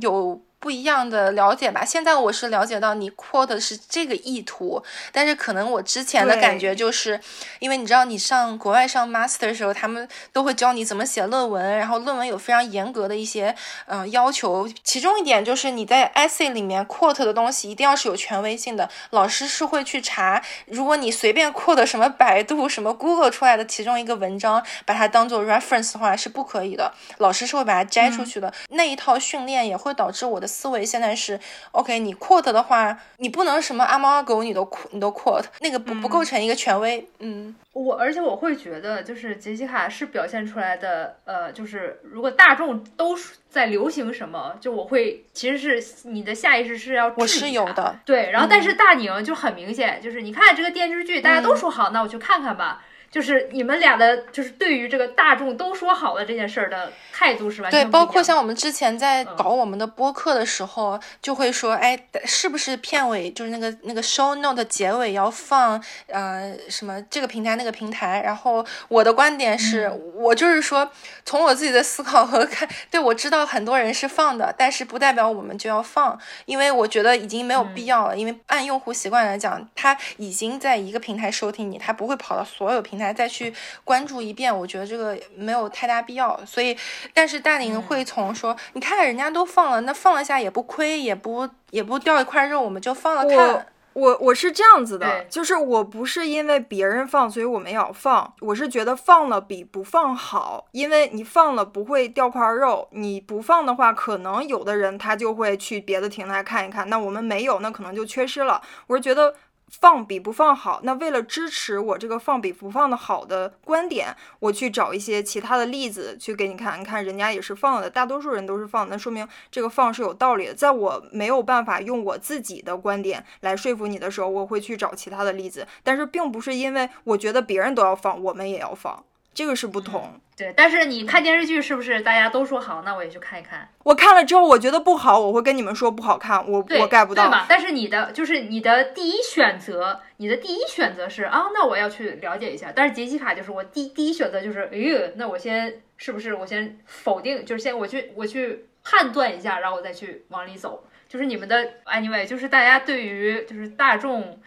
有。不一样的了解吧。现在我是了解到你 quote 的是这个意图，但是可能我之前的感觉就是，因为你知道你上国外上 master 的时候，他们都会教你怎么写论文，然后论文有非常严格的一些嗯要求，其中一点就是你在 essay 里面 quote 的东西一定要是有权威性的，老师是会去查，如果你随便 quote 什么百度什么 Google 出来的其中一个文章，把它当做 reference 的话是不可以的，老师是会把它摘出去的。那一套训练也会导致我的。思维现在是 OK，你 quote 的话，你不能什么阿猫阿狗你都你都 quote，那个不不构成一个权威。嗯，
我而且我会觉得，就是杰西卡是表现出来的，呃，就是如果大众都在流行什么，就我会其实是你的下意识是要
我是有的，
对。然后但是大宁就很明显，就是你看这个电视剧，大家都说好，那我去看看吧。就是你们俩的，就是对于这个大众都说好了这件事儿的态度是完
全对，包括像我们之前在搞我们的播客的时候，就会说，哎，是不是片尾就是那个那个 show note 结尾要放呃什么这个平台那个平台？然后我的观点是，我就是说，从我自己的思考和看，对我知道很多人是放的，但是不代表我们就要放，因为我觉得已经没有必要了，因为按用户习惯来讲，他已经在一个平台收听你，他不会跑到所有平台。再去关注一遍，我觉得这个没有太大必要。所以，但是大宁会从说，你看人家都放了，那放了下也不亏，也不也不掉一块肉，我们就放了看。
我我是这样子的，就是我不是因为别人放，所以我们也要放。我是觉得放了比不放好，因为你放了不会掉块肉，你不放的话，可能有的人他就会去别的平台看一看。那我们没有，那可能就缺失了。我是觉得。放比不放好，那为了支持我这个放比不放的好的观点，我去找一些其他的例子去给你看，你看人家也是放的，大多数人都是放，那说明这个放是有道理的。在我没有办法用我自己的观点来说服你的时候，我会去找其他的例子，但是并不是因为我觉得别人都要放，我们也要放。这个是不同，
对。但是你看电视剧是不是大家都说好？那我也去看一看。
我看了之后，我觉得不好，我会跟你们说不好看。我我 get 不到。
对吧？但是你的就是你的第一选择，你的第一选择是啊，那我要去了解一下。但是杰西卡就是我第第一选择就是，哎呦，那我先是不是我先否定，就是先我去我去判断一下，然后我再去往里走。就是你们的 anyway，就是大家对于就是大众。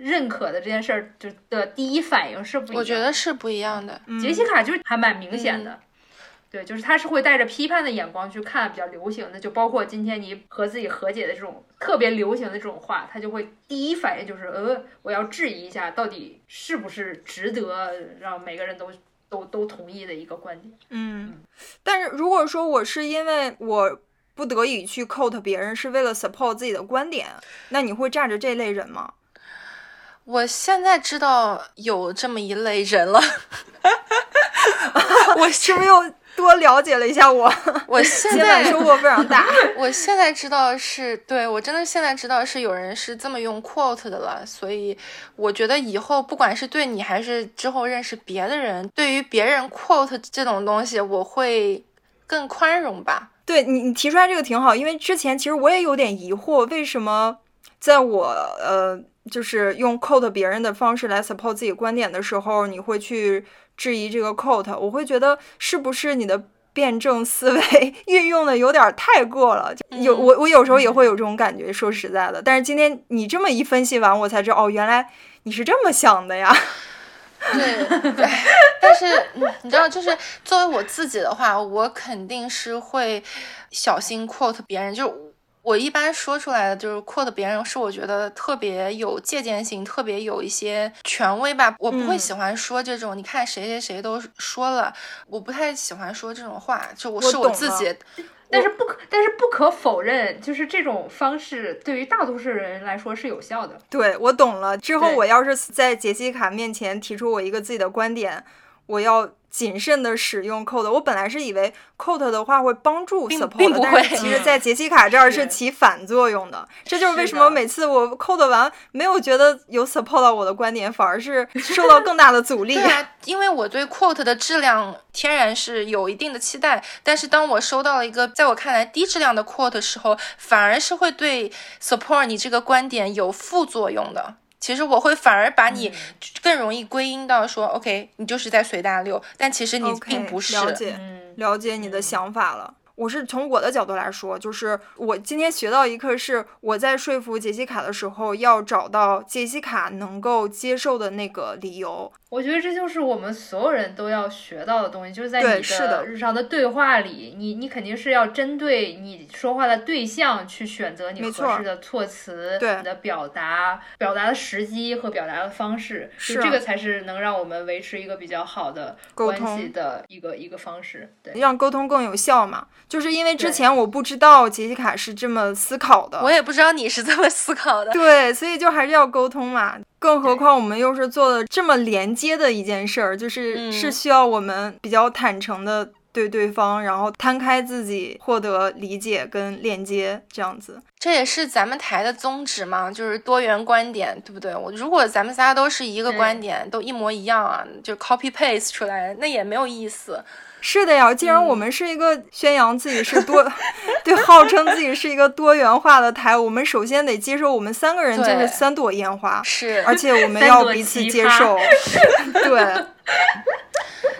认可的这件事儿就的第一反应是不一样。
我觉得是不一样的。
杰西卡就还蛮明显的。对，就是他是会带着批判的眼光去看比较流行的，就包括今天你和自己和解的这种特别流行的这种话，他就会第一反应就是，呃，我要质疑一下，到底是不是值得让每个人都都都同意的一个观点。
嗯，但是如果说我是因为我不得已去 quote 别人，是为了 support 自己的观点，那你会站着这类人吗？
我现在知道有这么一类人了，
我是不是又？多了解了一下我，
我现在
收获非常大。
我现在知道是对我真的现在知道是有人是这么用 quote 的了，所以我觉得以后不管是对你还是之后认识别的人，对于别人 quote 这种东西，我会更宽容吧。
对你，你提出来这个挺好，因为之前其实我也有点疑惑，为什么在我呃就是用 quote 别人的方式来 support 自己观点的时候，你会去。质疑这个 quote，我会觉得是不是你的辩证思维 运用的有点太过了？有我我有时候也会有这种感觉，说实在的。但是今天你这么一分析完，我才知道哦，原来你是这么想的呀。
对，但是你知道，就是作为我自己的话，我肯定是会小心 quote 别人，就。我一般说出来的就是 quote 别人，是我觉得特别有借鉴性，特别有一些权威吧。我不会喜欢说这种，你看谁谁谁都说了，我不太喜欢说这种话。就我是我自己，
但是不可，但是不可否认，就是这种方式对于大多数人来说是有效的。
对我懂了之后，我要是在杰西卡面前提出我一个自己的观点，我要。谨慎的使用 code，我本来是以为 code 的话会帮助 support，但是其实，在杰西卡这儿是起反作用的。这就是为什么每次我 code 完没有觉得有 support 到我的观点，反而是受到更大的阻力。
对啊，因为我对 quote 的质量天然是有一定的期待，但是当我收到了一个在我看来低质量的 quote 时候，反而是会对 support 你这个观点有副作用的。其实我会反而把你更容易归因到说，OK，你就是在随大流，但其实你并不是。
了解，了解你的想法了。我是从我的角度来说，就是我今天学到一课，是我在说服杰西卡的时候，要找到杰西卡能够接受的那个理由。
我觉得这就是我们所有人都要学到的东西，就是在你的日常的对话里，你你肯定是要针对你说话的对象去选择你合适的措辞，你的表达、表达的时机和表达的方式，是这个才是能让我们维持一个比较好的关系的一个一个方式，对，
让沟通更有效嘛。就是因为之前我不知道杰西卡是这么思考的，
我也不知道你是这么思考的，
对，所以就还是要沟通嘛。更何况我们又是做的这么连接的一件事儿，就是是需要我们比较坦诚的对对方，然后摊开自己，获得理解跟链接，这样子。
这也是咱们台的宗旨嘛，就是多元观点，对不对？我如果咱们仨都是一个观点，都一模一样啊，就 copy paste 出来，那也没有意思。
是的呀，既然我们是一个宣扬自己是多，对，号称自己是一个多元化的台，我们首先得接受我们三个人就是三朵烟花，
是，
而且我 们要彼此接受，对。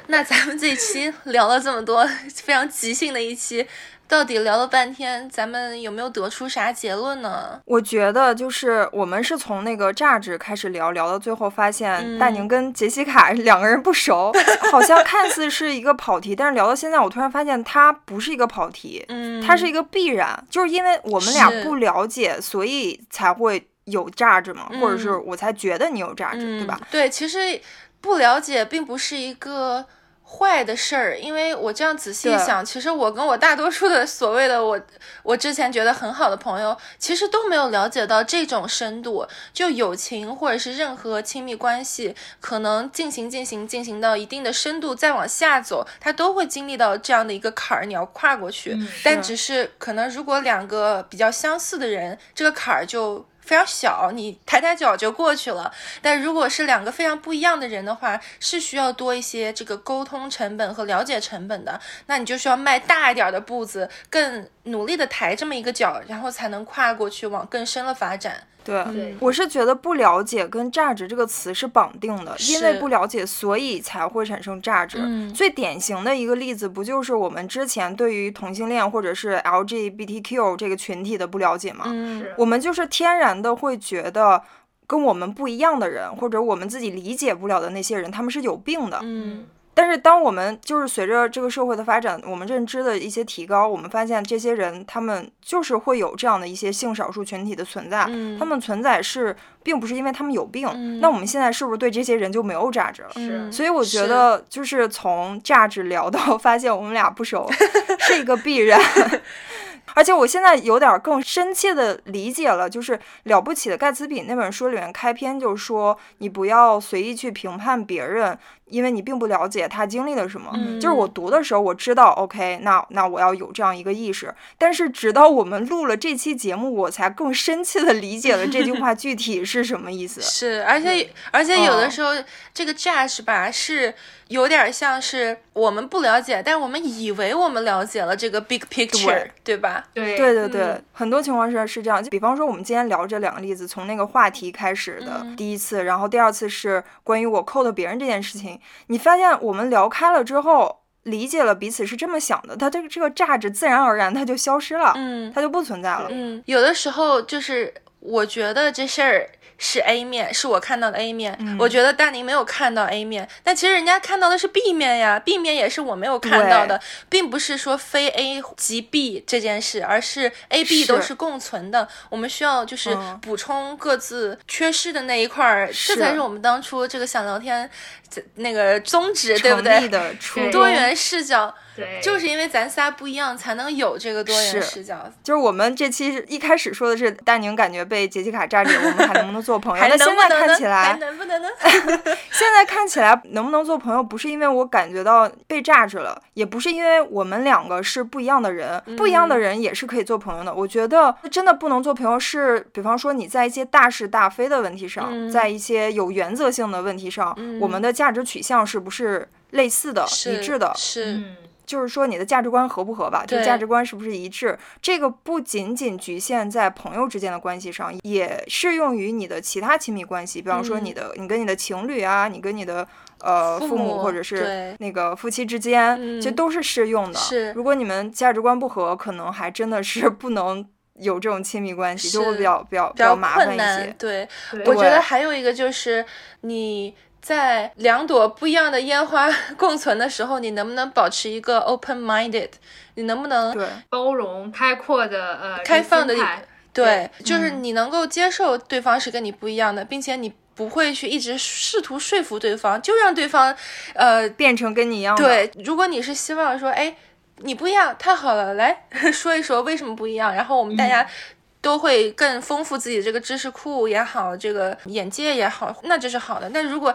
那咱们这期聊了这么多，非常即兴的一期。到底聊了半天，咱们有没有得出啥结论呢？
我觉得就是我们是从那个榨汁开始聊，聊到最后发现大宁跟杰西卡两个人不熟，好像看似是一个跑题，但是聊到现在，我突然发现它不是一个跑题，嗯，它是一个必然，就是因为我们俩不了解，所以才会有榨汁嘛，或者是我才觉得你有榨汁，对吧？
对，其实不了解并不是一个。坏的事儿，因为我这样仔细想，其实我跟我大多数的所谓的我，我之前觉得很好的朋友，其实都没有了解到这种深度。就友情或者是任何亲密关系，可能进行进行进行到一定的深度，再往下走，它都会经历到这样的一个坎儿，你要跨过去。但只是可能，如果两个比较相似的人，这个坎儿就。非常小，你抬抬脚就过去了。但如果是两个非常不一样的人的话，是需要多一些这个沟通成本和了解成本的。那你就需要迈大一点的步子，更努力的抬这么一个脚，然后才能跨过去，往更深了发展。
对，我是觉得不了解跟价值这个词是绑定的，因为不了解，所以才会产生价值。最典型的一个例子，不就是我们之前对于同性恋或者是 LGBTQ 这个群体的不了解吗？我们就是天然的会觉得。跟我们不一样的人，或者我们自己理解不了的那些人，他们是有病的。
嗯
但是当我们就是随着这个社会的发展，我们认知的一些提高，我们发现这些人他们就是会有这样的一些性少数群体的存在，
嗯
他们存在是并不是因为他们有病。
嗯
那我们现在是不是对这些人就没有价值了？
是
所以我觉得，就是从价值聊到发现我们俩不熟，是一个必然。而且我现在有点更深切的理解了，就是《了不起的盖茨比》那本书里面开篇就说，你不要随意去评判别人，因为你并不了解他经历了什么。
嗯
就是我读的时候，我知道，OK，那那我要有这样一个意识。但是直到我们录了这期节目，我才更深切的理解了这句话具体是什么意思。
是，而且而且有的
哦
时候、这个 judge 吧是有点像是我们不了解，但是我们以为我们了解了这个 big picture，对吧？
对
对对对，
嗯
很多情况是是这样。就比方说，我们今天聊这两个例子，从那个话题开始的
嗯
第一次，然后第二次是关于我扣的别人这件事情，你发现我们聊开了之后，理解了彼此是这么想的，它这个这个价值自然而然它就消失了，
嗯
它就不存在了。
嗯，有的时候就是我觉得这事儿。是 A 面，是我看到的 A 面。
嗯
我觉得大宁没有看到 A 面，但其实人家看到的是 B 面呀，B 面也是我没有看到的，并不是说非 A 即 B 这件事，而是 A、B 都是共存的。我们需要就是
嗯
补充各自缺失的那一块儿，这才是我们当初这个想聊天这那个宗旨，对不对？
的
多元视角，
对，
就是因为咱仨不一样，才能有这个多元视角。
就是我们这期一开始说的是大宁感觉被杰西卡榨着，我们还能不能做朋友？
还
那现在
能不能呢？
看起来
还，能不能呢？
现在看起来能不能做朋友，不是因为我感觉到被榨着了，也不是因为我们两个是不一样的人，不一样的人也是可以做朋友的。我觉得真的不能做朋友是，比方说你在一些大是大非的问题上，
嗯
在一些有原则性的问题上，我们的价值取向是不是类似的、一致的？
是，
嗯，
就是说你的价值观合不合吧？就
对
价值观是不是一致？这个不仅仅局限在朋友之间的关系上，也适用于你的其他亲密关系，比方说你的、你跟你的情侣啊，你跟你的呃
父
父母
母
或者是那个夫妻之间，
其
实都是适用的。
是
如果你们价值观不合，可能还真的是不能有这种亲密关系，就会比较比较比
比较
麻烦一些。。
对，
对
我觉得还有一个就是你。在两朵不一样的烟花共存的时候，你能不能保持一个 open minded？你能不能
对，
包容、开阔的呃
开放的对，就是
嗯
你能够接受对方是跟你不一样的，并且你不会去一直试图说服对方，就让对方，呃，
变成跟你一样的。
对，如果你是希望说，哎，你不一样，太好了，来 说一说为什么不一样，然后我们大家都会更丰富自己的这个知识库也好，这个眼界也好，那就是好的。那如果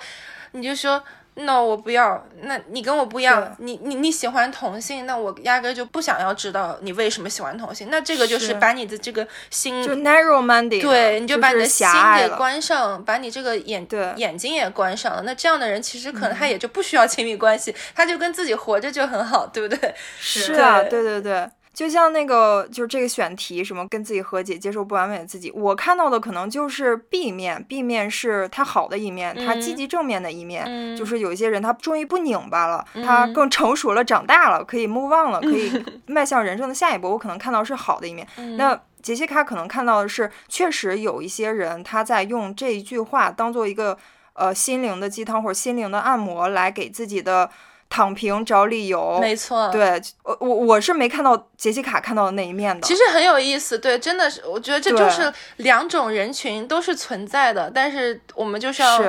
你就说。那我不要，那你跟我不一样，你你你喜欢同性，那我压根就不想要知道你为什么喜欢同性，那这个就是
是
把你的这个心
就 narrow minded，
对，你
就
把你的心给。关上，把你这个眼
对
眼睛也关上了。那这样的人其实可能他也就不需要亲密关系，他就跟自己活着就很好，对不对？
是啊，
对
对对对，就像那个就是这个选题，什么跟自己和解，接受不完美的自己，我看到的可能就是 B 面，B 面是他好的一面，他积极正面的一面，
嗯。
就是有一些人他终于不拧巴了，他更成熟了，长大了，可以 move on 了，可以 迈向人生的下一步，我可能看到是好的一面。
嗯。
那杰西卡可能看到的是，确实有一些人他在用这一句话当做一个呃心灵的鸡汤或者心灵的按摩，来给自己的躺平找理由。
没错，。
对，我我我是没看到杰西卡看到的那一面的。
其实很有意思，对，真的是，我觉得这就是两种人群都是存在的，但是我们就是要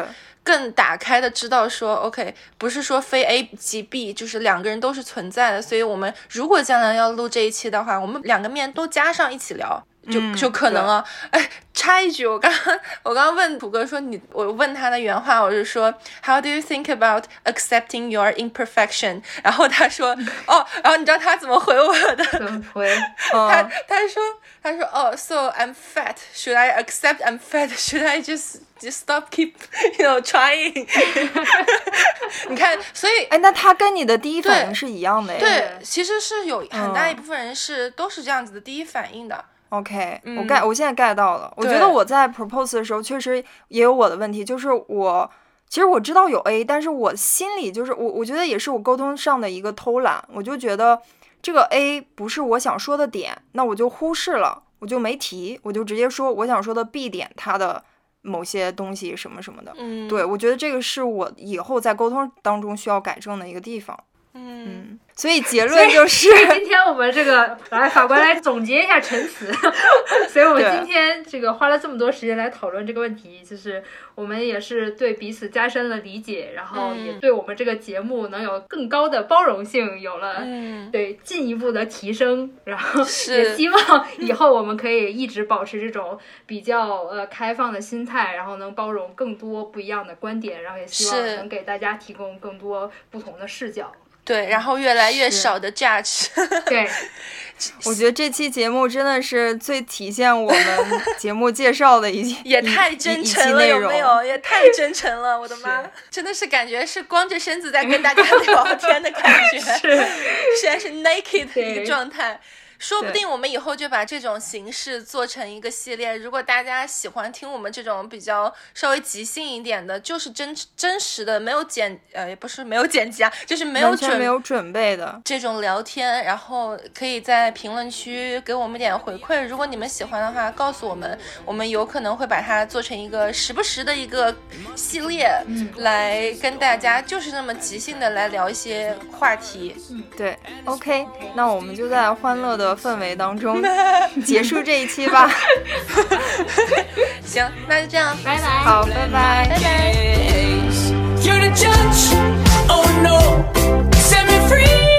更打开的知道说，OK，不是说非 A 即 B，就是两个人都是存在的，所以我们如果将来要录这一期的话，我们两个面都加上一起聊。就
嗯
就可能啊，哎，插一句，我刚刚我刚刚问土哥说你，我问他的原话，我是说，How do you think about accepting your imperfection？然后他说，哦，然后你知道他怎么回我的？
怎么回？
他
嗯，
他说他说哦，so I'm fat. Should I accept I'm fat? Should I just just stop keep you know trying？你看，所以
哎，那他跟你的第一反应是一样的呀。
对，其实是有很大一
嗯
部分人是都是这样子的第一反应的。
OK，、我
嗯
get，我现在 get 到了。我觉得我在 propose 的时候，确实也有我的问题，就是我其实我知道有 A，但是我心里就是我，我觉得也是我沟通上的一个偷懒，我就觉得这个 A 不是我想说的点，那我就忽视了，我就没提，我就直接说我想说的 B 点它的某些东西什么什么的。
嗯，
对，我觉得这个是我以后在沟通当中需要改正的一个地方。
嗯，
所以结论就是，
今天我们这个来法官来总结一下陈词，所以我们今天这个花了这么多时间来讨论这个问题，就是我们也是对彼此加深了理解，然后也对我们这个节目能有更高的包容性有了
嗯，
对进一步的提升，然后也希望以后我们可以一直保持这种比较呃开放的心态，然后能包容更多不一样的观点，然后也希望能给大家提供更多不同的视角。
对，然后越来越少的 judge，
对，
我觉得这期节目真的是最体现我们 节目介绍的一
也太真诚了，有没有？也太 真诚了，我的妈！真的是感觉是光着身子在跟大家聊天的感觉，
是。
现在是 naked 的一个状态。说不定我们以后就把这种形式做成一个系列。如果大家喜欢听我们这种比较稍微即兴一点的，就是真真实的，没有剪呃，也不是没有剪辑啊，就是没有准
没有准备的。
这种聊天，然后可以在评论区给我们点回馈。如果你们喜欢的话，告诉我们，我们有可能会把它做成一个时不时的一个系列，来跟大家就是那么即兴的来聊一些话题。
对，OK，那我们就在欢乐的氛围当中结束这一期吧。
行，那就这样，
拜拜。
好，拜拜，
拜拜。You're the judge. Oh no, set me free.